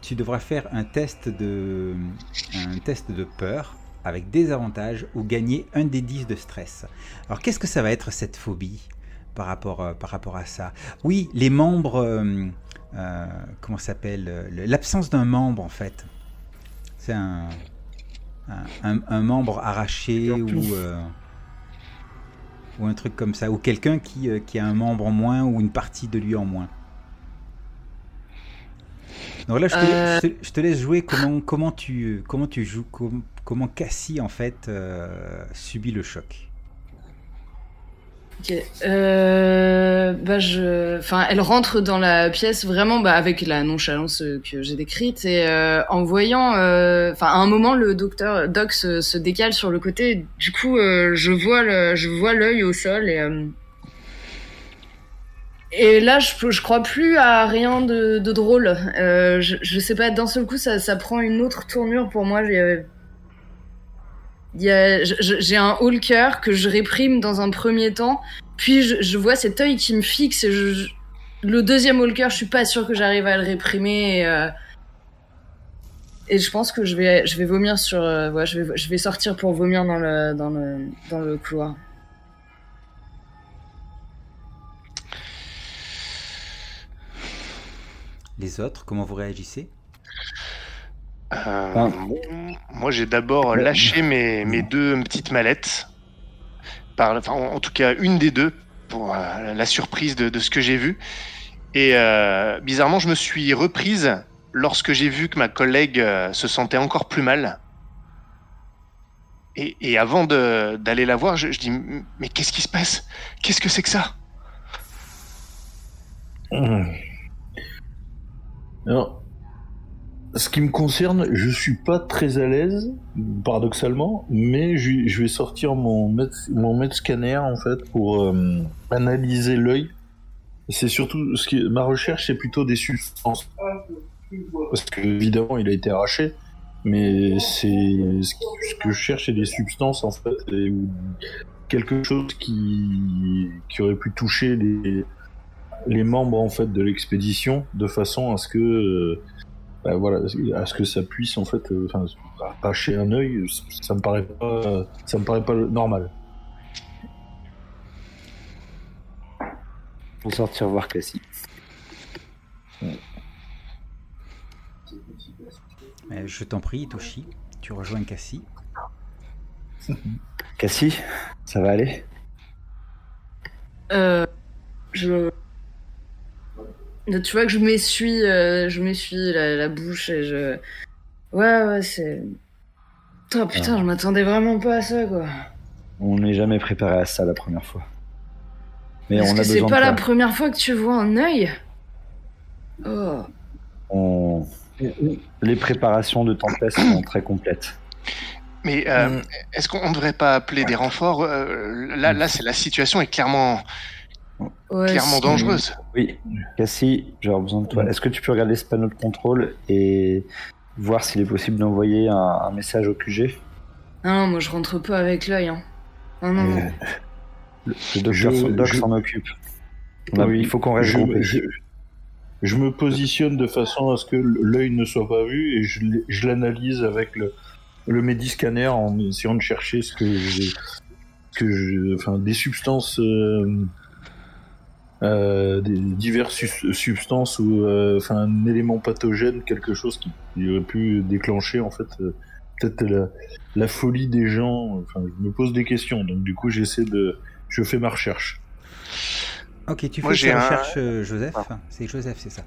tu devras faire un test, de, un test de peur avec des avantages ou gagner un des 10 de stress. Alors qu'est-ce que ça va être cette phobie par rapport, euh, par rapport à ça? Oui, les membres, euh, euh, comment ça s'appelle euh, L'absence d'un membre en fait. C'est un, un, un- un membre arraché ou, euh, ou un truc comme ça. Ou quelqu'un qui, euh, qui a un membre en moins ou une partie de lui en moins. Donc là, je te, Euh. je te- je te laisse jouer comment, comment, tu, comment tu joues, com- comment Cassie, en fait, euh, subit le choc. Ok. Euh, bah je, enfin, elle rentre dans la pièce vraiment bah, avec la nonchalance que j'ai décrite et euh, en voyant, à un moment le docteur Doc se, décale sur le côté. Du coup, je vois le, je vois l'œil au sol et et là, je, je crois plus à rien de, drôle. Je, je sais pas, d'un seul coup, ça, ça prend une autre tournure pour moi. J'ai un haut le cœur que je réprime dans un premier temps, puis je, vois cet œil qui me fixe et le deuxième haut le cœur, je suis pas sûre que j'arrive à le réprimer. Et, euh, je pense que je vais, vomir sur, euh, ouais, je vais, je vais sortir pour vomir dans le, dans le, dans le couloir. Les autres, comment vous réagissez? Euh, Ah. Moi, j'ai d'abord lâché mes, mes deux petites mallettes. Par, enfin, en tout cas, une des deux, pour euh, la surprise de, de ce que j'ai vu. Et euh, bizarrement, je me suis reprise lorsque j'ai vu que ma collègue se sentait encore plus mal. Et, et avant d'aller la voir, je, je dis Mais qu'est-ce qui se passe? Qu'est-ce que c'est que ça? Alors, ce qui me concerne, je suis pas très à l'aise, paradoxalement, mais je, vais sortir mon mètre, mon scanner en fait pour euh, analyser l'œil. C'est surtout ce qui, ma recherche, c'est plutôt des substances, parce que évidemment, il a été arraché, mais c'est ce, que je cherche, c'est des substances en fait, quelque chose qui qui aurait pu toucher les les membres en fait de l'expédition de façon à ce que euh, bah, voilà à ce que ça puisse en fait euh, enfin arracher un œil ça me paraît pas ça me paraît pas normal Pour sortir voir Cassie. Euh, Je t'en prie, Toshi, tu rejoins Cassie. Cassie, ça va aller? Euh, je, tu vois que je m'essuie, euh, je m'essuie la, la bouche et je, ouais, ouais, c'est. Putain, putain, je m'attendais vraiment pas à ça, quoi. On n'est jamais préparé à ça la première fois. Mais on a que c'est pas la première fois que tu vois un œil? Oh. On- Les préparations de Tempest sont très complètes. Mais euh, est-ce qu'on ne devrait pas appeler des renforts? Euh, Là, là, c'est la situation est clairement, Ouais, clairement dangereuse. Oui, Cassie, j'aurais besoin de toi. Est-ce que tu peux regarder ce panneau de contrôle et voir s'il est possible d'envoyer un, un message au QG Non, non, moi je rentre pas avec l'œil. Hein. Non, non, non. Euh, Le, le docteur Doc je- s'en occupe. A- Oui, il faut qu'on reste je, groupés. je, je me positionne de façon à ce que l'œil ne soit pas vu et je, l'analyse avec le, le Mediscanner en essayant de chercher ce que que je, enfin, des substances, euh, euh, des diverses substances ou euh, enfin un élément pathogène, quelque chose qui, qui aurait pu déclencher en fait euh, peut-être la, la folie des gens. Enfin, je me pose des questions, donc du coup j'essaie de, je fais ma recherche. Ok, tu fais ta un- recherche, euh, Joseph. C'est Joseph, c'est ça.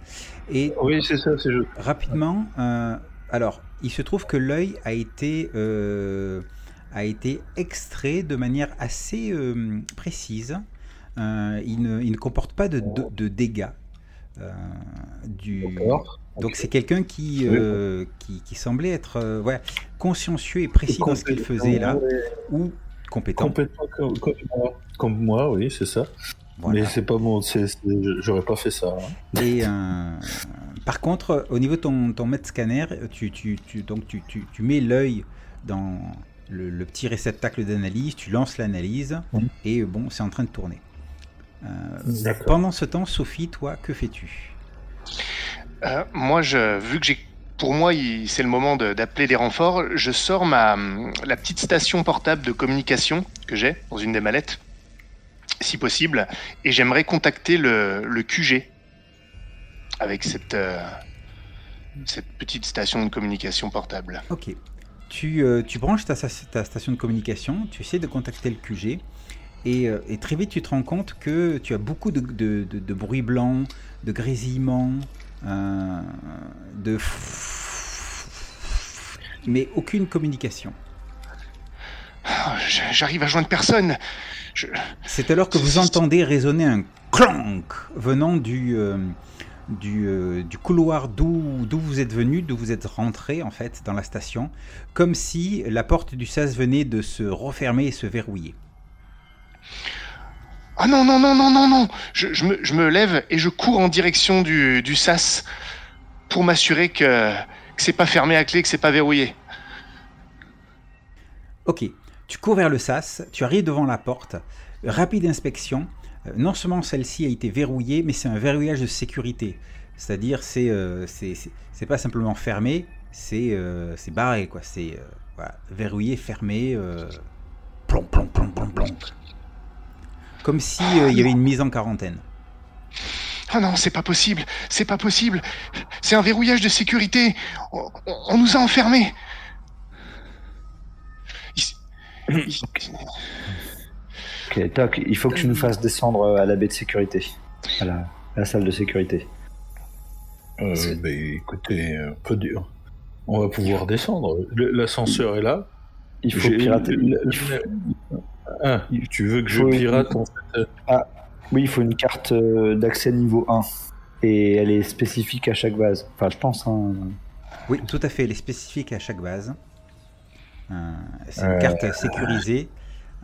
Et Oui, c'est ça, c'est juste. rapidement, euh, alors, il se trouve que l'œil a été euh, a été extrait de manière assez euh, précise. Euh, il, ne, il ne comporte pas de, de, de dégâts. euh, du... Donc c'est quelqu'un qui, euh, qui, qui semblait être euh, ouais, consciencieux et précis dans ce qu'il faisait là, ou compétent. Complètement comme, comme moi. Comme moi, oui, c'est ça. Voilà. Mais c'est pas c'est- J'aurais pas fait ça. hein. Et euh, par contre, au niveau de ton, ton mètre scanner, tu, tu, tu- donc tu, tu, tu mets l'œil dans le, le petit réceptacle d'analyse, tu lances l'analyse, Mhm. et bon, c'est en train de tourner. Euh, pendant ce temps, Sophie, toi, que fais-tu? Euh, moi, je, vu que j'ai, pour moi, c'est le moment de- d'appeler des renforts, je sors ma la petite station portable de communication que j'ai dans une des mallettes, si possible, et j'aimerais contacter le, le QG avec cette euh, cette petite station de communication portable. Ok. Tu, euh, tu branches ta, ta station de communication, tu essaies de contacter le QG, et, euh, et très vite tu te rends compte que tu as beaucoup de, de, de, de bruit blanc, de grésillement, euh, de mais aucune communication. J'arrive à joindre personne. Je... C'est alors que vous entendez résonner un clank venant du, euh, du, euh, du couloir d'où d'où vous êtes venu, d'où vous êtes rentré en fait dans la station, comme si la porte du sas venait de se refermer et se verrouiller. Ah non, non, non, non, non, non. Je, je me, je me lève et je cours en direction du, du sas pour m'assurer que, que c'est pas fermé à clé, que c'est pas verrouillé. Ok, tu cours vers le sas, tu arrives devant la porte, rapide inspection. Euh, Non seulement celle-ci a été verrouillée, mais c'est un verrouillage de sécurité. C'est-à-dire, c'est euh, pas simplement fermé, c'est euh, barré, quoi. C'est euh, verrouillé, fermé, euh. Comme si euh, il y avait une mise en quarantaine. Ah non, c'est pas possible, c'est pas possible. C'est un verrouillage de sécurité. On, nous a enfermés. Il- Ok, toc, il faut que tu nous fasses descendre à la baie de sécurité, à la, à la salle de sécurité. Euh, bah, écoutez, un peu dur. On va pouvoir descendre. L'ascenseur est là. Il faut pirater. le- il faut- Ah, tu veux que je pirate en fait Oui, il faut une carte euh, d'accès niveau 1. Et elle est spécifique à chaque base. Enfin, je pense. Hein. Oui, tout à fait, elle est spécifique à chaque base. Euh, c'est une Euh, carte sécurisée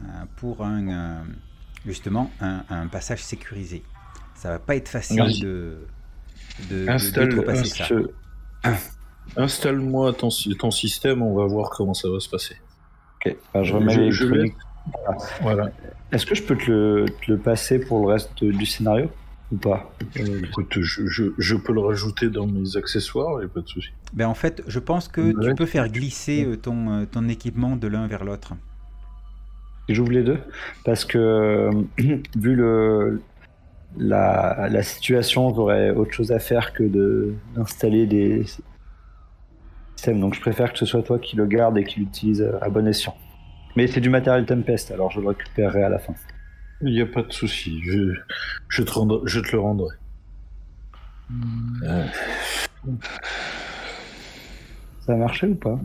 euh, pour un, euh, justement un, un passage sécurisé. Ça va pas être facile Merci. de, de, Installe- ça. Je- Installe-moi ton, ton système, on va voir comment ça va se passer. Ok, je remets Je- les je trucs. Voilà. Est-ce que je peux te le, te le passer pour le reste du scénario Ou pas? Euh, écoute, je, je- je peux le rajouter dans mes accessoires, il a pas de souci. Ben, en fait, je pense que tu peux faire glisser euh, ton, euh, ton équipement de l'un vers l'autre. J'ouvre les deux Parce que, vu le, la, la situation, j'aurais autre chose à faire que de- d'installer des systèmes. Donc je préfère que ce soit toi qui le garde et qui l'utilise à bon escient. Mais c'est du matériel Tempest, alors je le récupérerai à la fin. Il n'y a pas de souci, je, je, te rendrai- je te le rendrai. Euh, Ça a marché ou pas?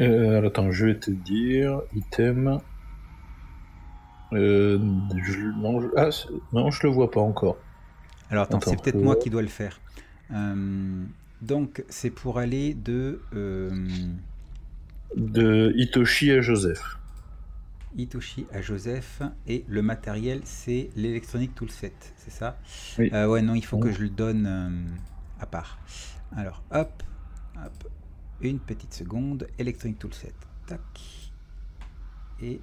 Euh, attends, je vais te dire, item. Euh, je, non, je, ah, c'est- non, je le vois pas encore. Alors attends, Attends, c'est peut-être moi qui dois le faire. Euh, donc c'est pour aller de euh, De Hitoshi à Joseph. Hitoshi à Joseph et le matériel c'est l'électronique toolset, c'est ça? Oui. Euh, Ouais non, il faut Oui. que je le donne euh, à part. Alors hop, hop, une petite seconde, électronique toolset, tac, et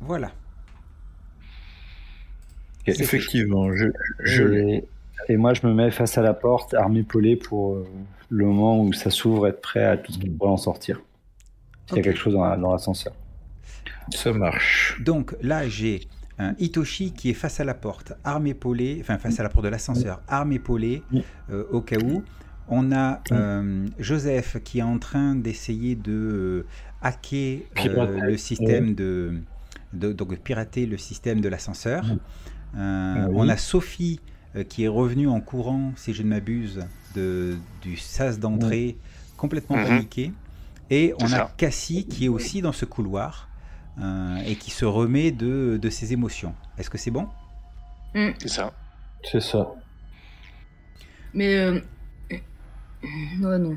voilà. Effectivement, je, je l'ai. et, et moi, je me mets face à la porte, arme épaulée pour euh, le moment où ça s'ouvre, être prêt à tout ce qui pourrait en sortir. S'il y a quelque chose dans la- dans l'ascenseur. Ça marche. Donc là, j'ai un Hitoshi qui est face à la porte, arme épaulée, enfin face à la porte de l'ascenseur, arme épaulée, Oui. euh, au cas où. On a euh, Joseph qui est en train d'essayer de euh, hacker euh, Pirater, le système de, de- donc de pirater le système de l'ascenseur. Euh, Oui. On a Sophie euh, qui est revenue en courant, si je ne m'abuse, de, du sas d'entrée, complètement Mhm. paniquée. Et on a. Cassie qui est aussi dans ce couloir euh, et qui se remet de, de ses émotions. Est-ce que c'est bon? C'est ça. C'est ça. Mais. Euh... Ouais, non.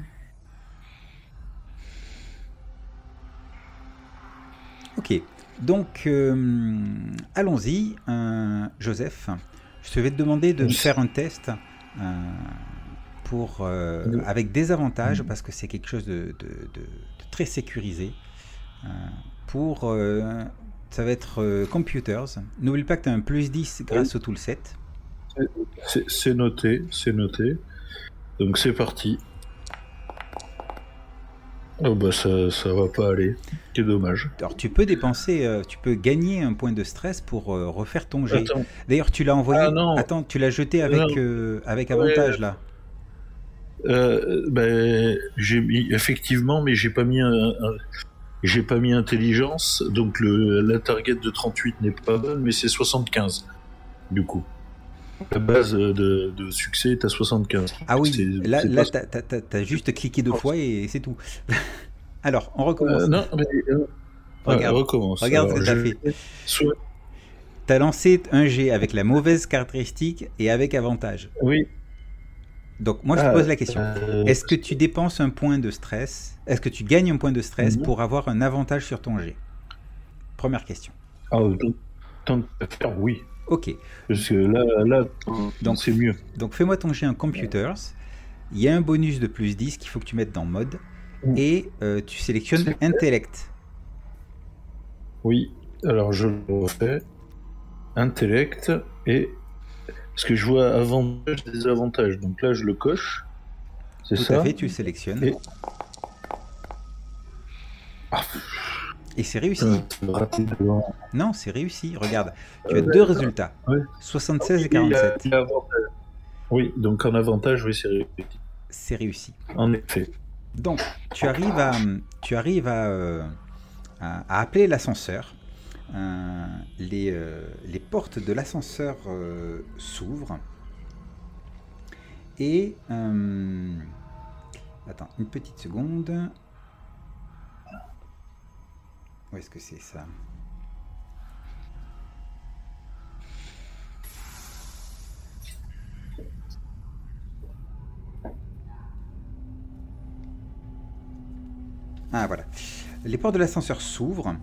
Ok. Donc, euh, allons-y. Euh, Joseph, je vais te demander de Oui. faire un test euh, pour, euh, Oui. avec des avantages parce que c'est quelque chose de, de- de- de très sécurisé. Euh, pour, ça va être Computers. N'oublie pas que tu as un plus 10 grâce au toolset. C'est noté, c'est noté. Donc c'est parti. Oh bah ça, ça va pas aller. C'est dommage. Alors, tu peux dépenser, euh, tu peux gagner un point de stress pour euh, refaire ton jet. D'ailleurs, tu l'as envoyé. Ah, non. Attends, tu l'as jeté avec, euh, avec avantage là. euh, ben, j'ai mis effectivement, mais j'ai pas mis un, un- j'ai pas mis intelligence, donc le, la target de 38 n'est pas bonne, mais c'est 75 du coup. La base de, de succès est à 75. Ah oui, là, là t'as- juste cliqué deux fois et c'est tout. Alors, on recommence. Euh, non, mais, euh, Regarde. recommence. Regarde Alors, ce que t'as je- fait. Soit- T'as lancé un G avec la mauvaise caractéristique et avec avantage. Oui. Donc, moi, je te Ah, pose la question. euh, Est-ce que tu dépenses un point de stress? Est-ce que tu gagnes un point de stress Mhm. pour avoir un avantage sur ton G Première question. ah, donc, tant faire, oui. Ok. Parce que là, là Donc- c'est mieux. Donc, fais-moi ton G en computers. Il y a un bonus de plus 10 qu'il faut que tu mettes dans mode. Et euh, tu sélectionnes intellect. Oui. Alors, je le refais. Intellect et. Parce que je vois avantage, désavantage. Donc là, je le coche. C'est Tout ça à fait, tu le sélectionnes. Et- Ah, Et c'est réussi. devant. Non, c'est réussi. Regarde, tu as Euh, deux résultats. ouais. 76 et Il y a- 47. il y a avantage. Oui, donc en avantage, oui, c'est réussi. C'est réussi. En effet. Donc, tu arrives à, tu arrives à, euh, à- à appeler l'ascenseur. Euh, les, euh, les portes de l'ascenseur euh, s'ouvrent. Et... euh, attends, une petite seconde. Est-ce que c'est ça Ah voilà. Les portes de l'ascenseur s'ouvrent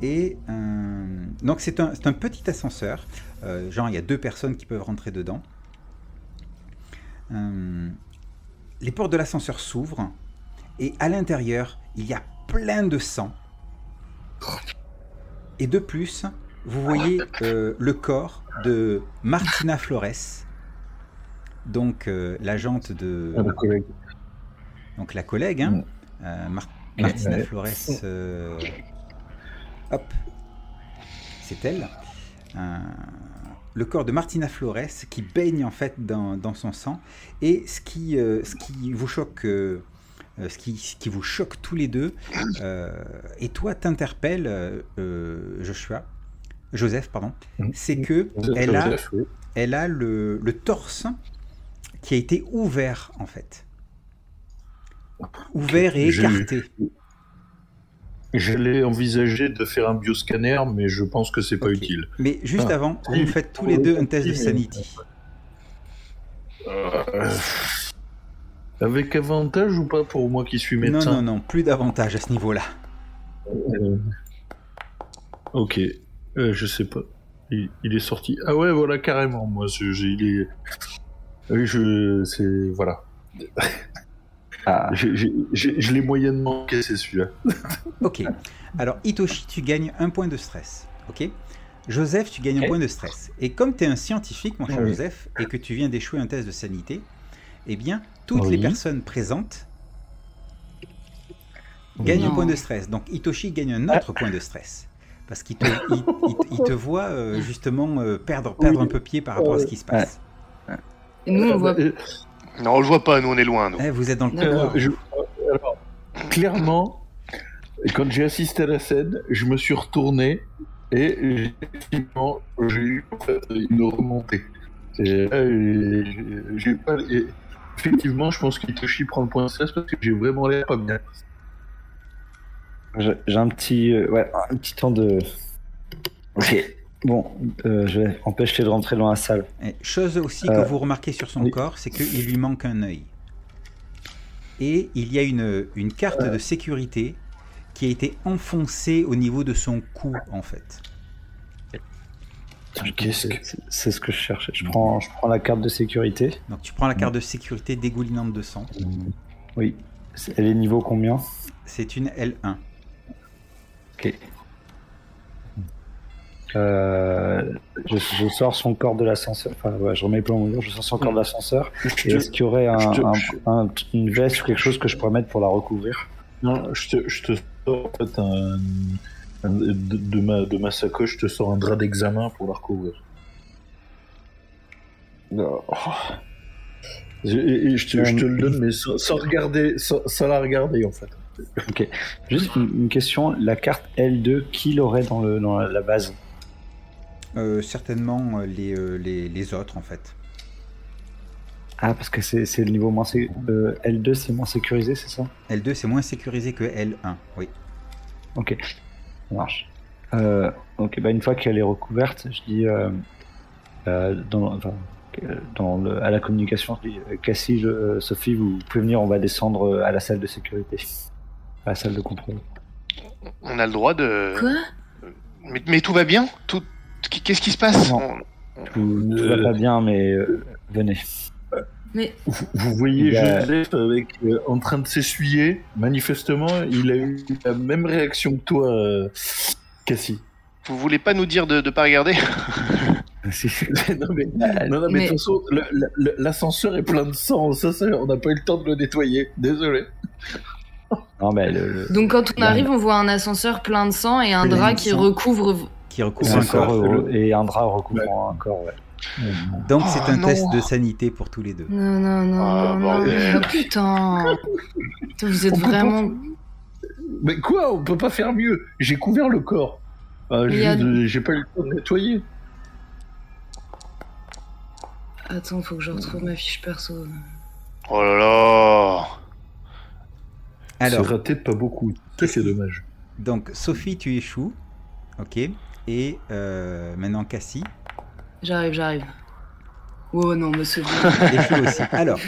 et euh, donc c'est un, c'est un petit ascenseur. Euh, genre il y a deux personnes qui peuvent rentrer dedans. Euh, les portes de l'ascenseur s'ouvrent et à l'intérieur il y a plein de sang. Et de plus, vous voyez euh, le corps de Martina Flores, donc euh, l'agente de, Ah, collègue. donc la collègue, hein, Mm. euh, Mar- Martina Ouais. Flores, euh, hop, c'est elle. Euh, le corps de Martina Flores qui baigne en fait dans, dans son sang. Et ce qui, euh, ce qui vous choque, euh, ce, qui, ce qui vous choque tous les deux, euh, et toi t'interpelle, euh, Joshua, Joseph, pardon, Mm. c'est que elle a, elle a le, le torse qui a été ouvert en fait. Ouvert et écarté. J'allais envisager de faire un bioscanner, mais je pense que c'est pas utile. Mais juste Ah. avant, vous faites tous les deux un test de sanity. Euh, Avec avantage ou pas pour moi qui suis Non, médecin non, non, plus d'avantage à ce niveau-là. Euh, Ok, Euh, je sais pas. Il, il est sorti. Ah ouais, voilà, carrément. Moi, je- il est. Oui, je. C'est. Voilà. Ah, Je l'ai moyennement cassé celui-là. Ok. Alors, Hitoshi, tu gagnes un point de stress. Ok Joseph, tu gagnes un point de stress. Et comme tu es un scientifique, mon cher Oui. Joseph, et que tu viens d'échouer un test de sanité, eh bien, toutes les personnes présentes gagnent un point de stress. Donc, Hitoshi gagne un autre point de stress. Parce qu'il te, il- il- il te voit euh, justement euh, perdre, perdre Oui. un peu pied par rapport à ce qui se passe. Et nous, on voit. Euh, Non, on le voit pas, nous on est loin. Nous. Eh, vous êtes dans le couloir. Euh, je- alors, clairement, quand j'ai assisté à la scène, je me suis retourné et j'ai- effectivement, j'ai eu une remontée. Là, j'ai- j'ai pas- et effectivement, je pense qu'Itoshi prend le point de stress parce que j'ai vraiment l'air pas bien. j'ai j'ai un petit, euh, ouais, un petit temps de. Ok. Bon, euh, je vais empêcher de rentrer dans la salle. Et chose aussi Euh, que vous remarquez sur son oui. corps, c'est qu'il lui manque un œil. Et il y a une, une carte de sécurité qui a été enfoncée au niveau de son cou, en fait. Qu'est-ce que- C'est ce que je cherchais. Je prends, je prends la carte de sécurité. Donc tu prends la carte de sécurité dégoulinante de sang. Oui. Elle est niveau combien C'est une L1. Ok. Euh, je, je sors son corps de l'ascenseur. Enfin, ouais, je remets le plan au mur, je sors son corps de l'ascenseur. Est-ce qu'il y aurait un, je te- un- je- un- une veste ou quelque chose que je pourrais mettre pour la recouvrir? Non, je te, je te sors en fait un, un- de, de ma, de ma sacoche, je te sors un drap d'examen pour la recouvrir. Non. Je, et- et je, te, je te le donne, mais sans, sans regarder, sans, sans la regarder en fait. Juste une, une question. La carte L2, qui l'aurait dans, le, dans la base? Euh, certainement euh, les, euh, les, les autres en fait. Ah, parce que c'est le niveau moins. euh, L2, c'est moins sécurisé, c'est ça? L2 c'est moins sécurisé que L1, oui. Ok, ça marche. Euh, ok, bah une fois qu'elle est recouverte, je dis euh, euh, dans, enfin, euh, dans le, à la communication, je dis euh, Cassie, je- euh, Sophie, vous pouvez venir, on va descendre euh, à la salle de sécurité, à la salle de contrôle. On a le droit de. Quoi? Mais, mais tout va bien? Tout... Qu'est-ce qui se passe? Non. On- Tout, tout Euh, va pas bien, mais euh, venez. Mais Vous, vous voyez a- Joseph avec, euh, en train de s'essuyer. Manifestement, il a eu la même réaction que toi, euh, Cassie. Vous voulez pas nous dire de ne pas regarder non, mais, non, non, mais de Mais- toute façon, le- le- l'ascenseur est plein de sang. Ça, ça, on n'a pas eu le temps de le nettoyer. Désolé. non, mais le, le- donc quand on arrive, on voit un ascenseur plein de sang et un Plein drap qui recouvre. Qui recouvre un un corps corps. et un drap recouvrant un corps, ouais. Donc Oh, c'est un non. test de sanité pour tous les deux. Non, non, non, Ah, non, non, putain. Vous êtes On vraiment. Mais quoi On peut pas faire mieux? J'ai couvert le corps. Euh, a- J'ai pas eu le temps de nettoyer. Attends, faut que je retrouve ma fiche perso. Oh là là Alors, C'est raté de pas beaucoup. Ça, c'est dommage. donc Sophie, tu échoues. Ok. Et euh, maintenant Cassie J'arrive, j'arrive. Oh non, aussi. Alors,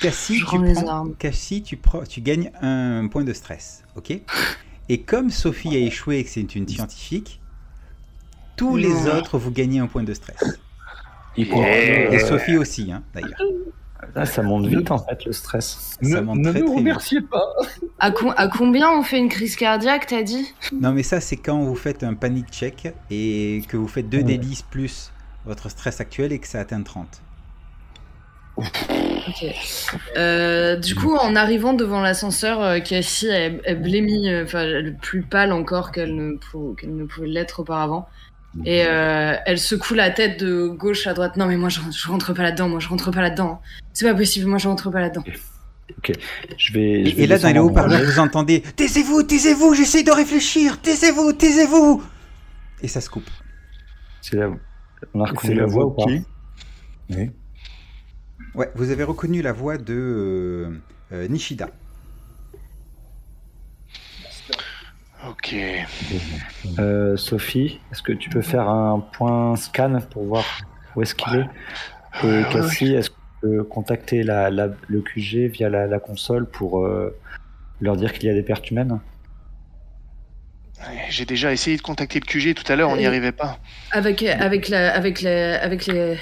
Cassie, tu, prends-. Cassie, tu, prends- tu gagnes un point de stress. Ok. Et comme Sophie a échoué et que c'est une scientifique, tous les autres, vous gagnez un point de stress. Et Sophie aussi, hein, d'ailleurs. ah, ça monte vite en fait le stress. Ça ne monte ne très nous très vite. remerciez pas. À, à combien on fait une crise cardiaque, t'as dit? Non, mais ça, c'est quand vous faites un panic check et que vous faites 2 Ouais. d 10 plus votre stress actuel et que ça atteint 30. Ok. Euh, du coup, en arrivant devant l'ascenseur, euh, Cassie, elle, elle blêmit, euh, enfin, elle est plus pâle encore qu'elle ne, pou- qu'elle ne pouvait l'être auparavant. Et euh, elle secoue la tête de gauche à droite. Non, mais moi, je, je rentre pas là-dedans. Moi, je rentre pas là-dedans. C'est pas possible. Moi, je rentre pas là-dedans. Je vais. je Et, vais et là, dans les haut-parleurs, vous entendez Taisez-vous, taisez-vous, j'essaie de réfléchir, taisez-vous, taisez-vous Et ça se coupe. C'est la... On a C'est reconnu la voix ou pas qui Oui. Ouais, vous avez reconnu la voix de euh, euh, Nishida. Ok. Euh, Sophie, est-ce que tu peux faire un point scan pour voir où est-ce qu'il est? Et Ouais, Cassie, est-ce que tu peux contacter la, la- le QG via la, la console pour euh, leur dire qu'il y a des pertes humaines? J'ai déjà essayé de contacter le QG tout à l'heure, on n'y Euh, arrivait pas. Avec, avec, la, avec, la, avec les.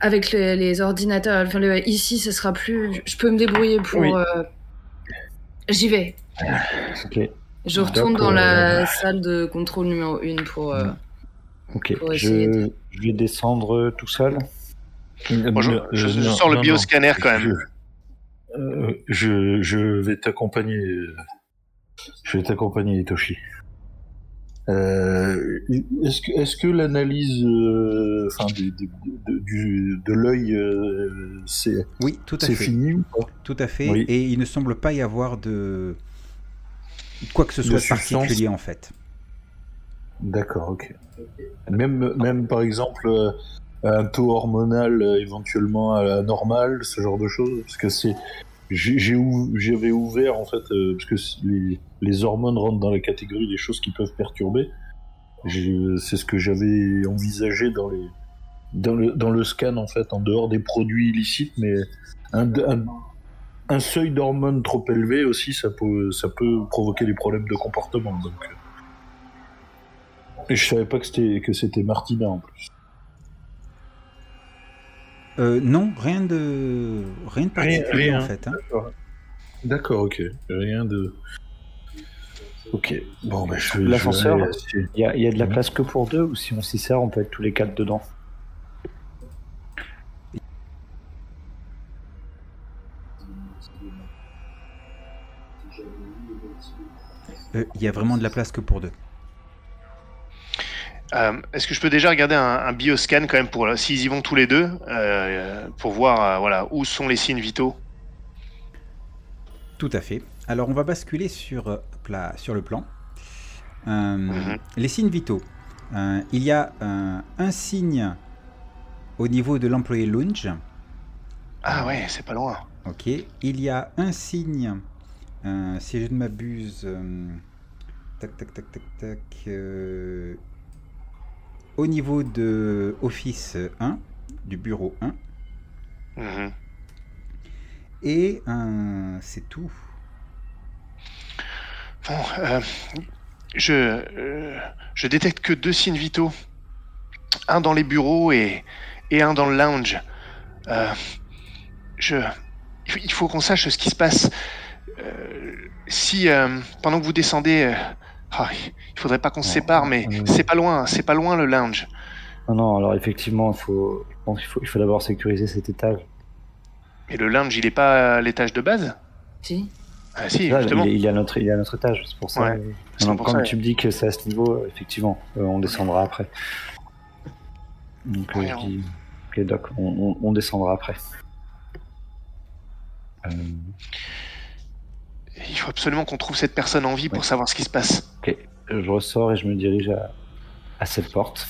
Avec les, les ordinateurs. Enfin, le- ici, ce sera plus. Je peux me débrouiller pour. Oui. euh, J'y vais. Ok, Je retourne dans la salle de contrôle numéro 1 pour. euh, ok. Pour essayer Je, de- je vais descendre tout seul. Bon, je, Euh, je- je non, sors le bioscanner non. quand même. Je, euh, je, je vais t'accompagner. Je vais t'accompagner, Itoshi. Euh, est-ce que, est-ce que l'analyse, euh, enfin, de, l'œil, euh, c'est, Oui, tout à c'est fait. fini ou pas? Tout à fait. Oui. Et il ne semble pas y avoir de quoi que ce soit de substance. particulier en fait. D'accord, ok. Même, même par exemple, euh, un taux hormonal euh, éventuellement anormal, ce genre de choses, parce que c'est, j'ai, j'avais ouvert en fait, euh, parce que les, les hormones rentrent dans la catégorie des choses qui peuvent perturber. J'ai- C'est ce que j'avais envisagé dans les, dans le, dans le scan en fait, en dehors des produits illicites, mais un, un, un seuil d'hormones trop élevé aussi, ça peut, ça peut provoquer des problèmes de comportement. Donc. euh. Et je savais pas que c'était que c'était Martina en plus. Euh, non, rien de rien de Rien- particulier rien. en fait. hein. D'accord, ok. Rien de. Ok. Bon, bah, je vais. L'ascenseur. Il y a, il y a de la place que pour deux ou si on s'y sert, on peut être tous les quatre dedans? Euh, Il y a vraiment de la place que pour deux. Euh, Est-ce que je peux déjà regarder un, un bioscan quand même pour s'ils y vont tous les deux euh, pour voir euh, voilà où sont les signes vitaux? Tout à fait. Alors on va basculer sur, euh, là, sur le plan. Euh, Mhm. Les signes vitaux. Euh, il y a un, signe au niveau de l'employé lounge. Ah ouais, c'est pas loin. Ok. Il y a un signe, euh, si je ne m'abuse, euh, tac tac tac tac tac, euh, au niveau de Office 1, du bureau 1, Mhm. et euh, c'est tout. Bon, euh, je, euh, je détecte que deux signes vitaux. Un dans les bureaux et, et un dans le lounge. Euh, je, il faut- qu'on sache ce qui se passe. Euh, si, pendant que vous descendez, ah, il faudrait pas qu'on se sépare, mais euh, c'est pas loin, c'est pas loin le lounge. Non, non, alors effectivement, il faut, je pense qu'il faut, il faut d'abord sécuriser cet étage. Et le lounge, il est pas à l'étage de base? Si. Ah si, Là, justement. il, est- il est à notre, il est à notre étage, c'est pour ça. Ouais, euh, non, pour ça, tu me dis que c'est à ce niveau, effectivement, euh, on descendra après. Donc, euh, je on- dis, ok, doc, on, on- on descendra après. Euh, Il faut absolument qu'on trouve cette personne en vie pour Ouais. savoir ce qui se passe. ok, je ressors et je me dirige à, à cette porte.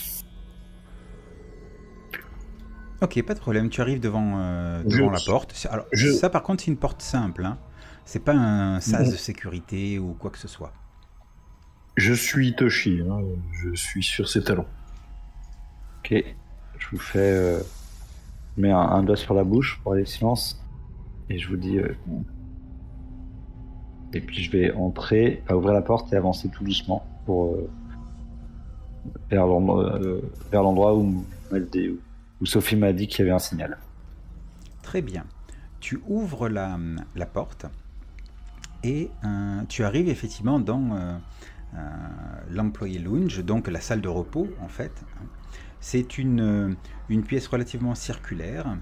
Ok, pas de problème. Tu arrives devant, euh, devant la porte. Alors, je- ça, par contre, c'est une porte simple. Hein. C'est pas un sas de sécurité ou quoi que ce soit. Je suis Toshi, hein, je suis sur ses talons. Ok, je vous fais. Euh, je mets un, un doigt sur la bouche pour aller silence. Et je vous dis. euh, et puis je vais entrer, ouvrir la porte et avancer tout doucement pour. euh, vers l'endroit euh, où, Sophie m'a dit qu'il y avait un signal. Très bien. Tu ouvres la, la porte et euh, tu arrives effectivement dans l'employé lounge, donc la salle de repos en fait. C'est une, une pièce relativement circulaire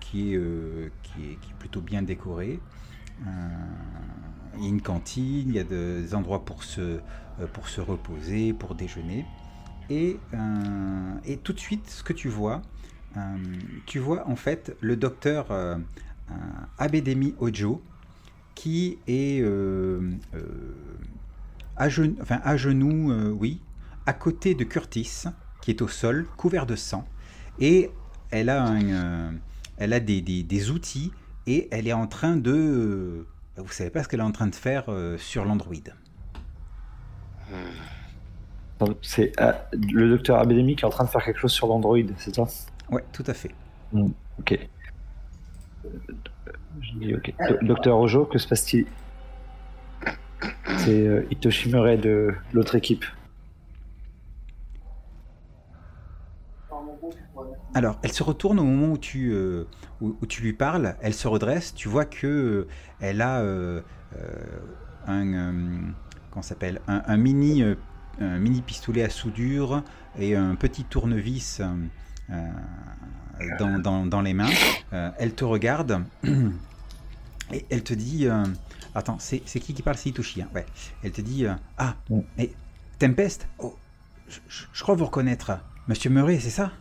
qui, est, qui est plutôt bien décorée. Il y a une cantine, il y a des endroits pour se, euh, pour se reposer, pour déjeuner. Et, euh, et tout de suite, ce que tu vois, euh, tu vois en fait le docteur Abedemi Ojo qui est à, gen- enfin, à genoux, oui, à côté de Curtis qui est au sol, couvert de sang, et elle a, un, elle a des- des outils et elle est en train de... euh, vous savez pas ce qu'elle est en train de faire euh, sur l'Android. C'est euh, le docteur Abedemi qui est en train de faire quelque chose sur l'Android, c'est ça? Ouais, tout à fait. Ok. Je dis ok. Do- Docteur Ojo, que se passe-t-il? C'est euh, de l'autre équipe. Alors, elle se retourne au moment où tu, euh, où, où tu lui parles, elle se redresse, tu vois que euh, elle a euh, un, s'appelle, un, un mini, un mini pistolet à soudure et un petit tournevis dans, dans- dans les mains. Elle te regarde et elle te dit, attends, c'est qui qui parle C'est Itoshi, hein ouais. Elle te dit, ah, Mm. mais Tempest, oh, je- je crois vous reconnaître, Monsieur Murray, c'est ça?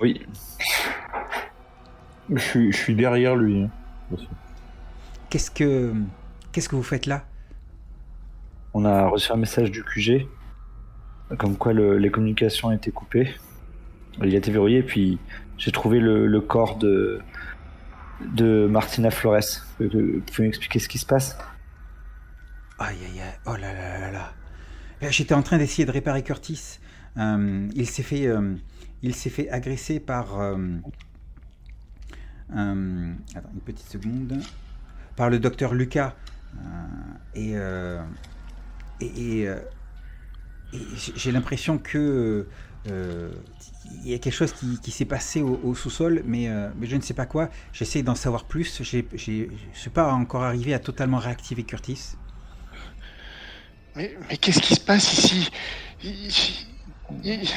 Oui. Je suis, je suis derrière lui. hein. Qu'est-ce que qu'est-ce que vous faites là? On a reçu un message du QG, comme quoi le- les communications étaient coupées. Il a été verrouillé, puis j'ai trouvé le, le corps de, de Martina Flores. Euh, Vous pouvez m'expliquer ce qui se passe? Aïe aïe aïe, oh là là là là. Là, J'étais en train d'essayer de réparer Curtis. Euh, il s'est fait euh, il s'est fait agresser par euh, attends une petite seconde par le docteur Lucas Euh, et euh, et, et, j'ai- l'impression que il y a quelque chose qui, qui s'est passé au, sous-sol, mais, mais je ne sais pas quoi. J'essaie d'en savoir plus. Je ne suis pas encore arrivé à totalement réactiver Curtis. Mais, mais qu'est-ce qui se passe ici?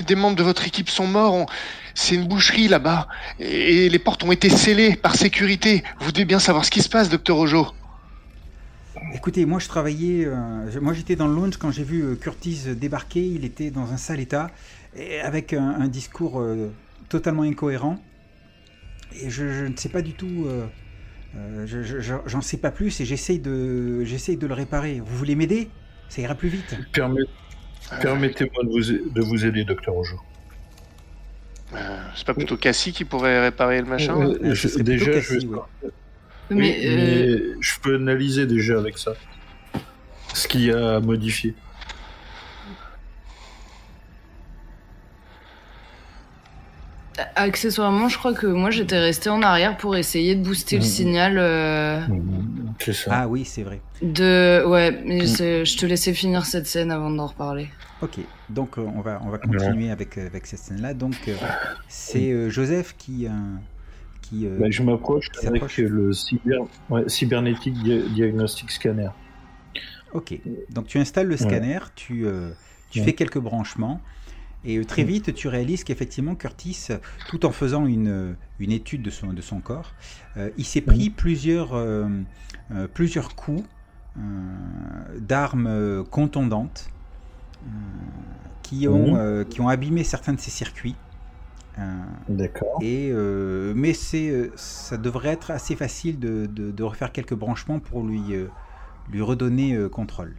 Des membres de votre équipe sont morts. on- C'est une boucherie là-bas. Et les portes ont été scellées par sécurité. Vous devez bien savoir ce qui se passe, docteur Ojo. Écoutez, moi je travaillais, euh, moi j'étais dans le lounge quand j'ai vu euh, Curtis débarquer, il était dans un sale état, et avec un, un discours euh, totalement incohérent. Et je, je ne sais pas du tout, euh, euh, je- je- je- j'en sais pas plus et j'essaye de, j'essaye de le réparer. Vous voulez m'aider? Ça ira plus vite. Permettez-moi de vous, de vous aider, docteur Ojo. Euh, c'est pas plutôt Cassie qui pourrait réparer le machin Euh, Euh, je- déjà, Cassie, je, ouais. Mais, Oui, euh, mais je peux analyser déjà avec ça. Ce qu'il y a à modifier. accessoirement, je crois que moi j'étais resté en arrière pour essayer de booster le Mhm. signal euh, C'est ça. Ah oui, c'est vrai. de. Ouais, mais Mm. je te laissais finir cette scène avant d'en reparler. Ok, donc euh, on, va, on va continuer avec, euh, avec cette scène-là. Donc euh, c'est euh, Joseph qui... euh, qui euh, Bah, je m'approche avec le cyber... ouais, cybernétique dia- diagnostic scanner. Ok, donc tu installes le scanner, tu, euh, tu Ouais. fais quelques branchements, et très vite tu réalises qu'effectivement Curtis, tout en faisant une, une étude de son, de son corps, euh, il s'est pris plusieurs, euh, euh, plusieurs coups euh, d'armes euh, contondantes euh, qui, ont, euh, qui ont abîmé certains de ses circuits. Euh, D'accord. et, euh, mais c'est, euh, ça devrait être assez facile de, de- de refaire quelques branchements pour lui, euh, lui redonner euh, contrôle.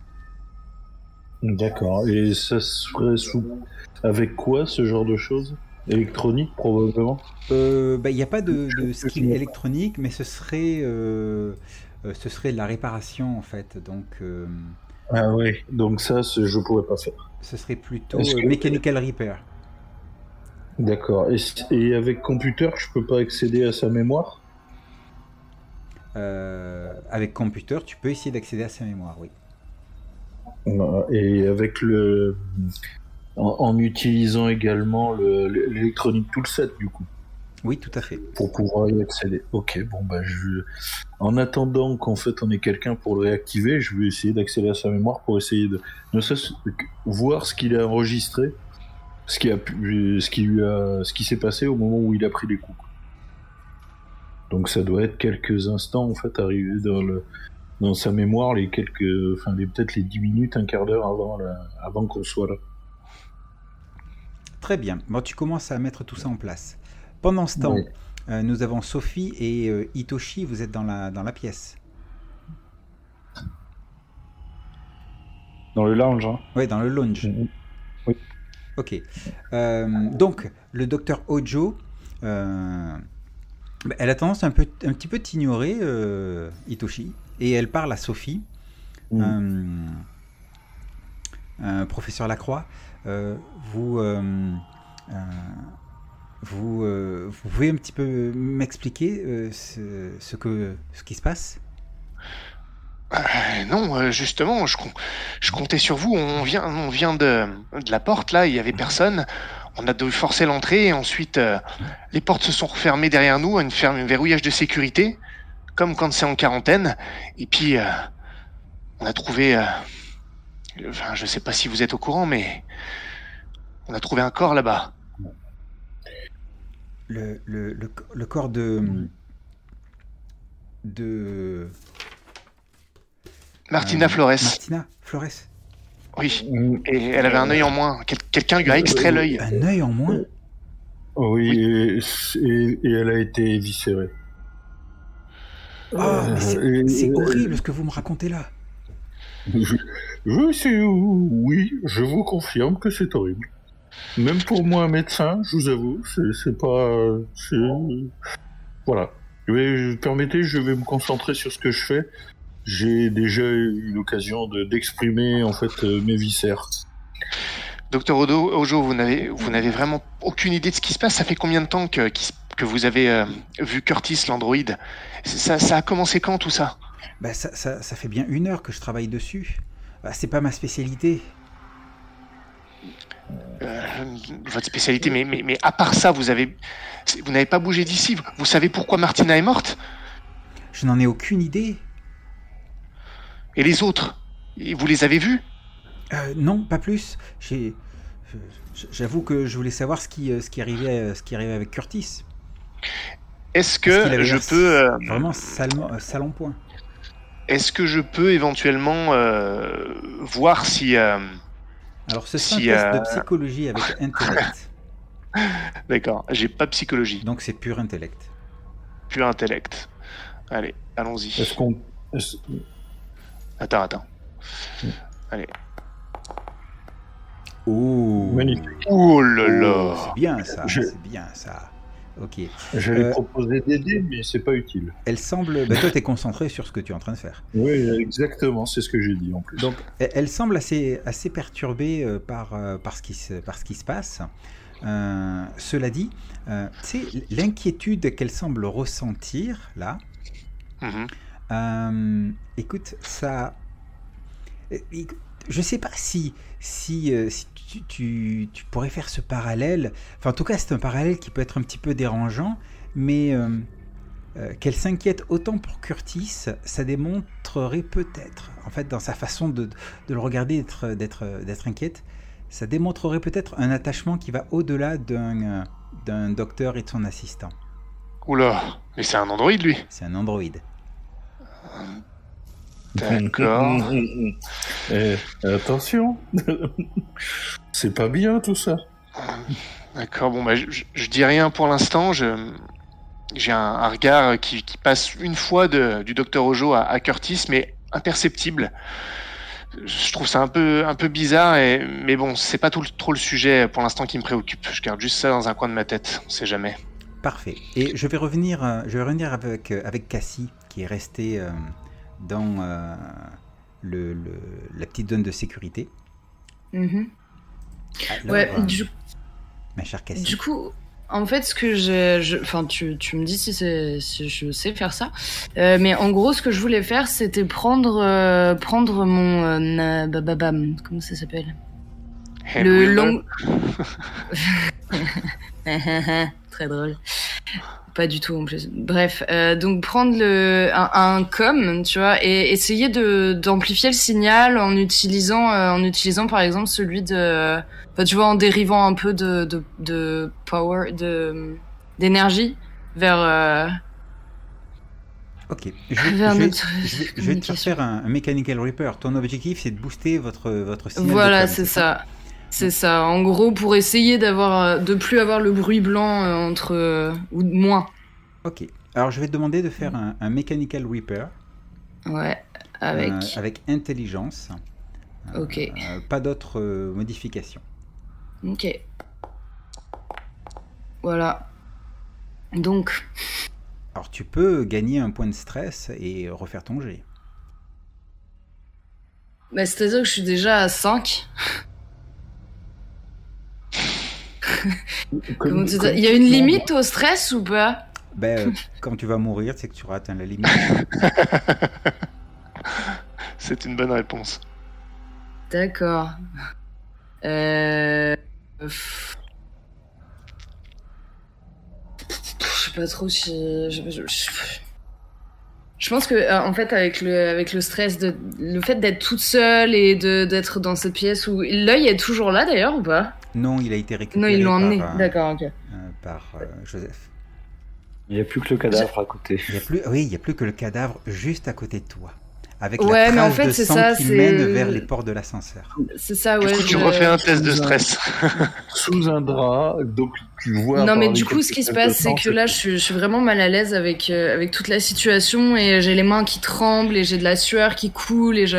D'accord. Et ça serait sous... avec quoi ce genre de choses? Électronique probablement? Euh, bah, Il n'y a pas de, de skill électronique, mais ce serait, euh, euh, ce serait de la réparation en fait. Donc, euh, Ah oui. Donc ça, je pourrais pas faire. ce serait plutôt euh, que- mechanical repair. D'accord. Et, et avec computer, je peux pas accéder à sa mémoire? Euh, avec computer, tu peux essayer d'accéder à sa mémoire, oui. Euh, Et avec le... En, en utilisant également le- l'électronique toolset, du coup. Oui, tout à fait. pour pouvoir y accéder. Ok, bon bah je. En attendant qu'en fait on ait quelqu'un pour le réactiver, je vais essayer d'accéder à sa mémoire pour essayer de ne serait-ce voir ce qu'il a enregistré, ce qui a pu, ce qui lui a, ce qui s'est passé au moment où il a pris les coups. Donc ça doit être quelques instants en fait arrivé dans le dans sa mémoire les quelques, enfin les peut-être les 10 minutes, un quart d'heure avant la- avant qu'on soit là. Très bien. Bon, tu commences à mettre tout ça en place. Pendant ce temps, Oui. euh, nous avons Sophie et euh, Hitoshi. Vous êtes dans la, dans la pièce. Dans le lounge, hein. Oui, dans le lounge. Mhm. Ok. Euh, donc, le docteur Ojo, euh, bah, elle a tendance à un, peu, un petit peu t'ignorer, euh, Hitoshi, et elle parle à Sophie. Euh, euh, professeur Lacroix, euh, vous, euh, euh, vous, euh, vous pouvez un petit peu m'expliquer euh, ce, que, ce qui se passe? Euh, non, justement, je, com- je comptais sur vous. On vient, on vient de, de la porte, là, il y avait personne. On a dû forcer l'entrée et ensuite les portes se sont refermées derrière nous, un verrouillage de sécurité, comme quand c'est en quarantaine. Et puis, on a trouvé. enfin, je sais pas si vous êtes au courant, mais on a trouvé un corps là-bas. Le, le, le, le corps de. de. Martina euh, Flores. Martina Flores. Oui. Mhm. Et elle avait un œil en moins. Quel- Quelqu'un lui a extrait l'œil. Un œil en moins? Oui, et, et- et elle a été éviscérée. Ah, mais c'est Euh, horrible ce que vous me racontez là. Je, je sais, oui, je vous confirme que c'est horrible. Même pour moi, un médecin, je vous avoue, c'est pas. Voilà. Je vais- permettez, je vais me concentrer sur ce que je fais. J'ai déjà eu l'occasion de- d'exprimer en fait euh, mes viscères. Docteur Odo, Ojo, vous n'avez, vous n'avez vraiment aucune idée de ce qui se passe. Ça fait combien de temps que, que vous avez euh, vu Curtis, l'androïde? Ça, ça a commencé quand tout ça? Bah, ça, ça, ça fait bien une heure que je travaille dessus. Bah, c'est pas ma spécialité. Euh, Votre spécialité, mais, mais, mais à part ça, vous avez, vous n'avez pas bougé d'ici. Vous- savez pourquoi Martina est morte? Je n'en ai aucune idée. Et les autres? Vous les avez vus? Euh, non, pas plus. Je- J'avoue que je voulais savoir ce qui, euh, ce qui, arrivait, euh, ce qui arrivait avec Curtis. Est-ce que je peux, euh, Vraiment salement, euh, en point. est-ce que je peux éventuellement euh, voir si, euh, Alors, ce sera Si, un test euh, de psychologie avec intellect. d'accord, j'ai pas psychologie, Donc, c'est pur intellect. pur intellect. Allez, allons-y. Est-ce qu'on. Attends, attends. Allez. Oh, Magnifique. Oh là Oh, là c'est bien ça, Je- c'est bien ça. Ok. J'allais Euh, proposer d'aider, mais c'est pas utile. Elle semble. Bah, toi, t'es concentré sur ce que tu es en train de faire. Oui, exactement, c'est ce que j'ai dit en plus. Donc, elle, semble assez, assez perturbée euh, par, euh, par, ce qui se, par ce qui se passe. Euh, cela dit, euh, tu sais, l'inquiétude qu'elle semble ressentir là, Mhm. Euh, écoute, ça. Je sais pas si, si, euh, si tu, tu- tu pourrais faire ce parallèle. Enfin, en tout cas, c'est un parallèle qui peut être un petit peu dérangeant, mais euh, euh, qu'elle s'inquiète autant pour Curtis, ça démontrerait peut-être, en fait, dans sa façon de, de le regarder, d'être, d'être, d'être inquiète, ça démontrerait peut-être un attachement qui va au-delà d'un, d'un docteur et de son assistant. Oula, mais c'est un androïde lui. C'est un androïde. D'accord. Eh, attention, c'est pas bien tout ça. D'accord, bon, bah, je, je- dis rien pour l'instant. Je, j'ai un, un regard qui, qui passe une fois de- du docteur Ojo à, à Curtis, mais imperceptible. Je trouve ça un peu, un peu bizarre, et, mais bon, c'est pas tout, le- trop le sujet pour l'instant qui me préoccupe. Je garde juste ça dans un coin de ma tête, on sait jamais. Parfait. Et je vais revenir, euh, je vais revenir avec, euh, avec Cassie, qui est restée euh, dans euh, le, le- la petite zone de sécurité. Mhm. Alors, Ouais, euh, du, ma chère Cassie. du coup, en fait, ce que j'ai. je- Enfin, tu, tu me dis si, c'est- si je sais faire ça. Euh, mais en gros, ce que je voulais faire, c'était prendre, euh, prendre mon. euh, na- bababam, comment ça s'appelle? Le long. Très drôle. Pas du tout en plus. Bref, euh, donc prendre le un, un com, tu vois, et essayer de d'amplifier le signal en utilisant euh, en utilisant par exemple celui de, enfin, tu vois, en dérivant un peu de de, de power, de d'énergie vers euh, Ok. Je vais, vers je vais- notre je vais- je vais te faire communication. faire un, un Mechanical Reaper. Ton objectif, c'est de booster votre, votre signal. Voilà, c'est ça. C'est ça. En gros, pour essayer d'avoir, euh, de plus avoir le bruit blanc euh, entre euh, ou moins. Ok. Alors, je vais te demander de faire un, un Mechanical Reaper Ouais. Avec. euh, avec intelligence. Ok. pas d'autres modifications. Ok. Voilà. Donc, Alors, tu peux gagner un point de stress et refaire ton jet. bah, c'est-à-dire que je suis déjà à 5. Comment tu dis- Il y a une limite au stress ou pas Ben, euh, quand tu vas mourir, c'est que tu auras atteint la limite. C'est une bonne réponse. D'accord. Euh... pff. Je sais pas trop si. Je, je- je- je pense que euh, en fait avec le avec le stress de le fait d'être toute seule et de d'être dans cette pièce où l'œil est toujours là d'ailleurs ou pas? Non, il a été récupéré Non ils l'ont par, emmené. euh, D'accord ok. euh, par euh, Joseph. Il n'y a plus que le cadavre à côté. Il y a plus, oui, il n'y a plus que le cadavre juste à côté de toi. Avec Ouais, la mais en trace fait, de sang ça, qui mène vers les portes de l'ascenseur. C'est ça Du ouais. coup, tu je- refais un test de stress? Sous un drap, donc tu vois. Non, mais du coup, ce qui se passe, c'est que là, je suis, je suis vraiment mal à l'aise avec, euh, avec toute la situation et j'ai les mains qui tremblent et j'ai de la sueur qui coule et je,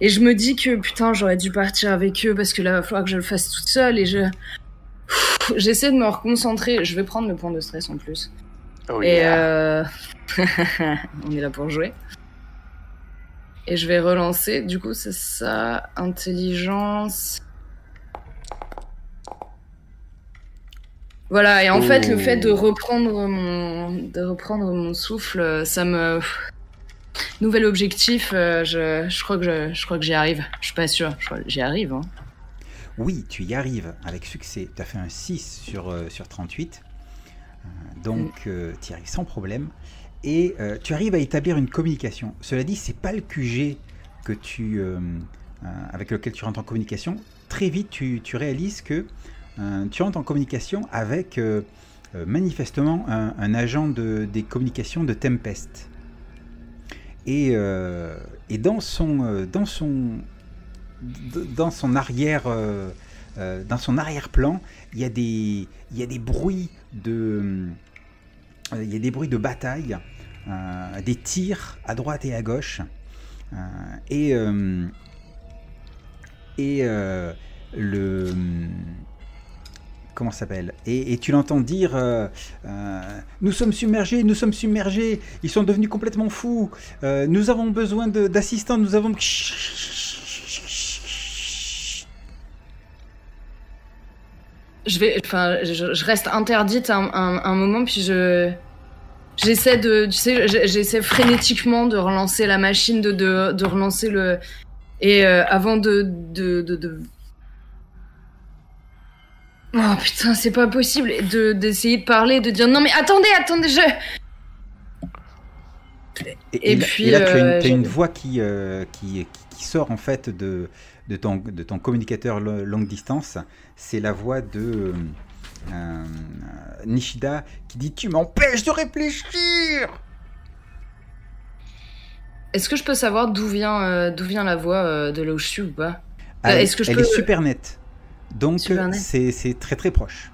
et je me dis que putain, j'aurais dû partir avec eux parce que là, il va falloir que je le fasse toute seule et je. J'essaie de me reconcentrer. Je vais prendre le point de stress en plus. Oh, Et yeah. euh... on est là pour jouer. Et je vais relancer. Du coup, c'est ça. Intelligence. Voilà. Et en fait, le fait de reprendre mon, de reprendre mon souffle, ça me. Nouvel objectif. euh, je, je crois que je, je crois que j'y arrive. Je suis pas que j'y arrive. Hein. Oui, tu y arrives avec succès. Tu as fait un 6 sur, euh, sur 38. Euh, donc, tu y arrives sans problème. Et euh, tu arrives à établir une communication. Cela dit, c'est pas le QG que tu, euh, euh, avec lequel tu rentres en communication. Très vite, tu, tu réalises que euh, tu rentres en communication avec euh, euh, manifestement un, un agent de, des communications de Tempest. Et, euh, et dans son, euh, dans son, dans son arrière, euh, dans son arrière-plan, il y a des, il y a des bruits de, il y a des bruits de bataille, des tirs à droite et à gauche, et et le comment s'appelle et, tu l'entends dire euh, euh, Nous sommes submergés, nous sommes submergés, ils sont devenus complètement fous, euh, nous avons besoin d'assistants, nous avons. Je vais, enfin, je, reste interdite un, un, moment, puis je, j'essaie de, tu sais, j'essaie frénétiquement de relancer la machine, de, de, de relancer le, et avant de, de, de- Oh putain, c'est pas possible de d'essayer de parler, de dire non mais attendez, attendez, je. Et, Et là- puis, et là, tu as une, euh, as une voix qui, euh, qui, qui, qui sort en fait de, de, ton, de ton communicateur lo- longue distance. C'est la voix de euh, Nishida qui dit Tu m'empêches de réfléchir Est-ce que je peux savoir d'où vient, euh, d'où vient la voix de là où je suis ou pas? Elle, est-ce que je elle peux- est super nette. Donc, c'est très très proche.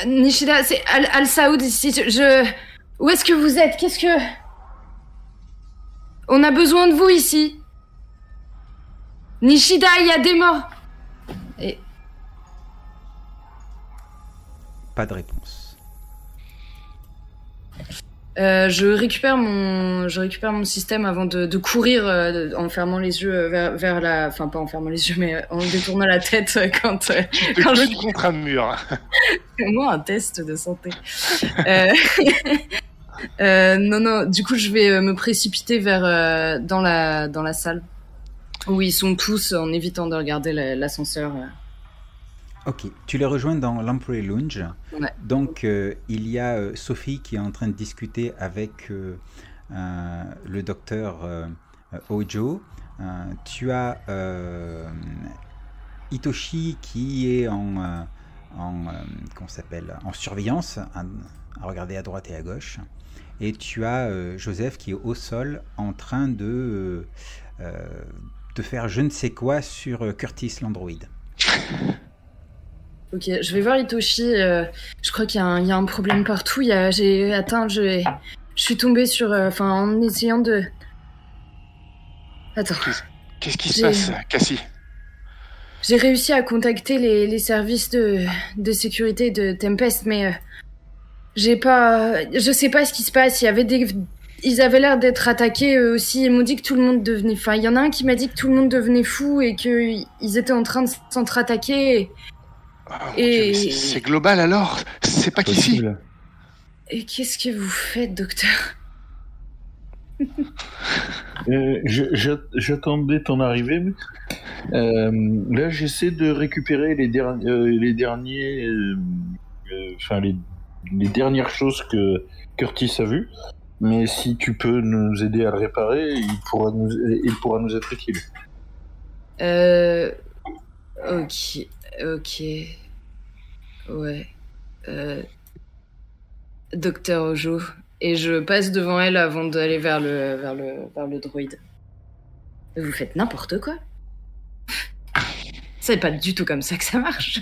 Euh, Nishida, c'est Al, Al Saoud ici. Je, je- où est-ce que vous êtes? Qu'est-ce que On a besoin de vous ici? Nishida, il y a des morts. Et Pas de réponse. Euh, je récupère mon, je récupère mon système avant de, de courir euh, en fermant les yeux euh, vers, vers la, enfin pas en fermant les yeux, mais en détournant la tête quand. euh, Quand je- contre un mur. C'est moi un test de santé. Non, non, du coup, je vais me précipiter vers dans la dans la salle où ils sont tous en évitant de regarder la- l'ascenseur. Ok, tu les rejoins dans l'Employee Lounge. Ouais. Donc, euh, il y a euh, Sophie qui est en train de discuter avec euh, euh, le docteur Ojo. Euh, tu as euh, Hitoshi qui est en, s'appelle, en surveillance, à, à regarder à droite et à gauche. Et tu as euh, Joseph qui est au sol en train de, de faire je ne sais quoi sur Curtis l'androïde. Ok, je vais voir Hitoshi. euh, je crois qu'il y, a un- il y a un problème partout. Il y a, j'ai atteint, je, je suis tombée sur, euh, enfin, en essayant de. Attends. Qu'est-ce qui se passe, Cassie? J'ai réussi à contacter les, les services de, de sécurité de Tempest, mais euh, j'ai pas, je sais pas ce qui se passe. Il y avait des, ils avaient l'air d'être attaqués eux aussi. Ils m'ont dit que tout le monde devenait, enfin, il y en a un qui m'a dit que tout le monde devenait fou et que ils étaient en train de s'entre-attaquer. Ah, mon Et- c'est- global alors C'est pas qu'ici Possible. Et qu'est-ce que vous faites, docteur Euh, J'attendais ton arrivée. mais, euh, là, j'essaie de récupérer les, derni- euh, les derniers, euh, euh, enfin les, les dernières choses que Curtis a vues. Mais si tu peux nous aider à le réparer, il pourra nous, il pourra nous être utile. Euh. Ok, ok. Ouais. Euh. Docteur Ojo. Et je passe devant elle avant d'aller vers le, vers le, vers le droïde. Vous faites n'importe quoi. C'est pas du tout comme ça que ça marche.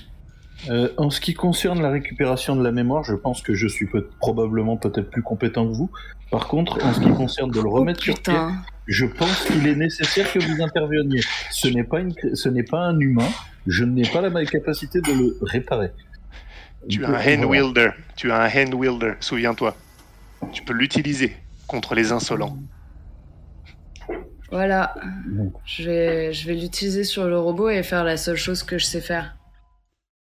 Euh, en ce qui concerne la récupération de la mémoire, je pense que je suis peut probablement peut-être plus compétent que vous. Par contre, en ce qui concerne de le remettre oh, sur pied, putain. Je pense qu'il est nécessaire que vous interveniez. Ce n'est pas, une, ce n'est pas un humain. Je n'ai pas la capacité de le réparer. Tu as un hand wielder. Tu as un hand wielder, souviens-toi. Tu peux l'utiliser contre les insolents. Voilà. Donc, Je vais, je vais l'utiliser sur le robot et faire la seule chose que je sais faire.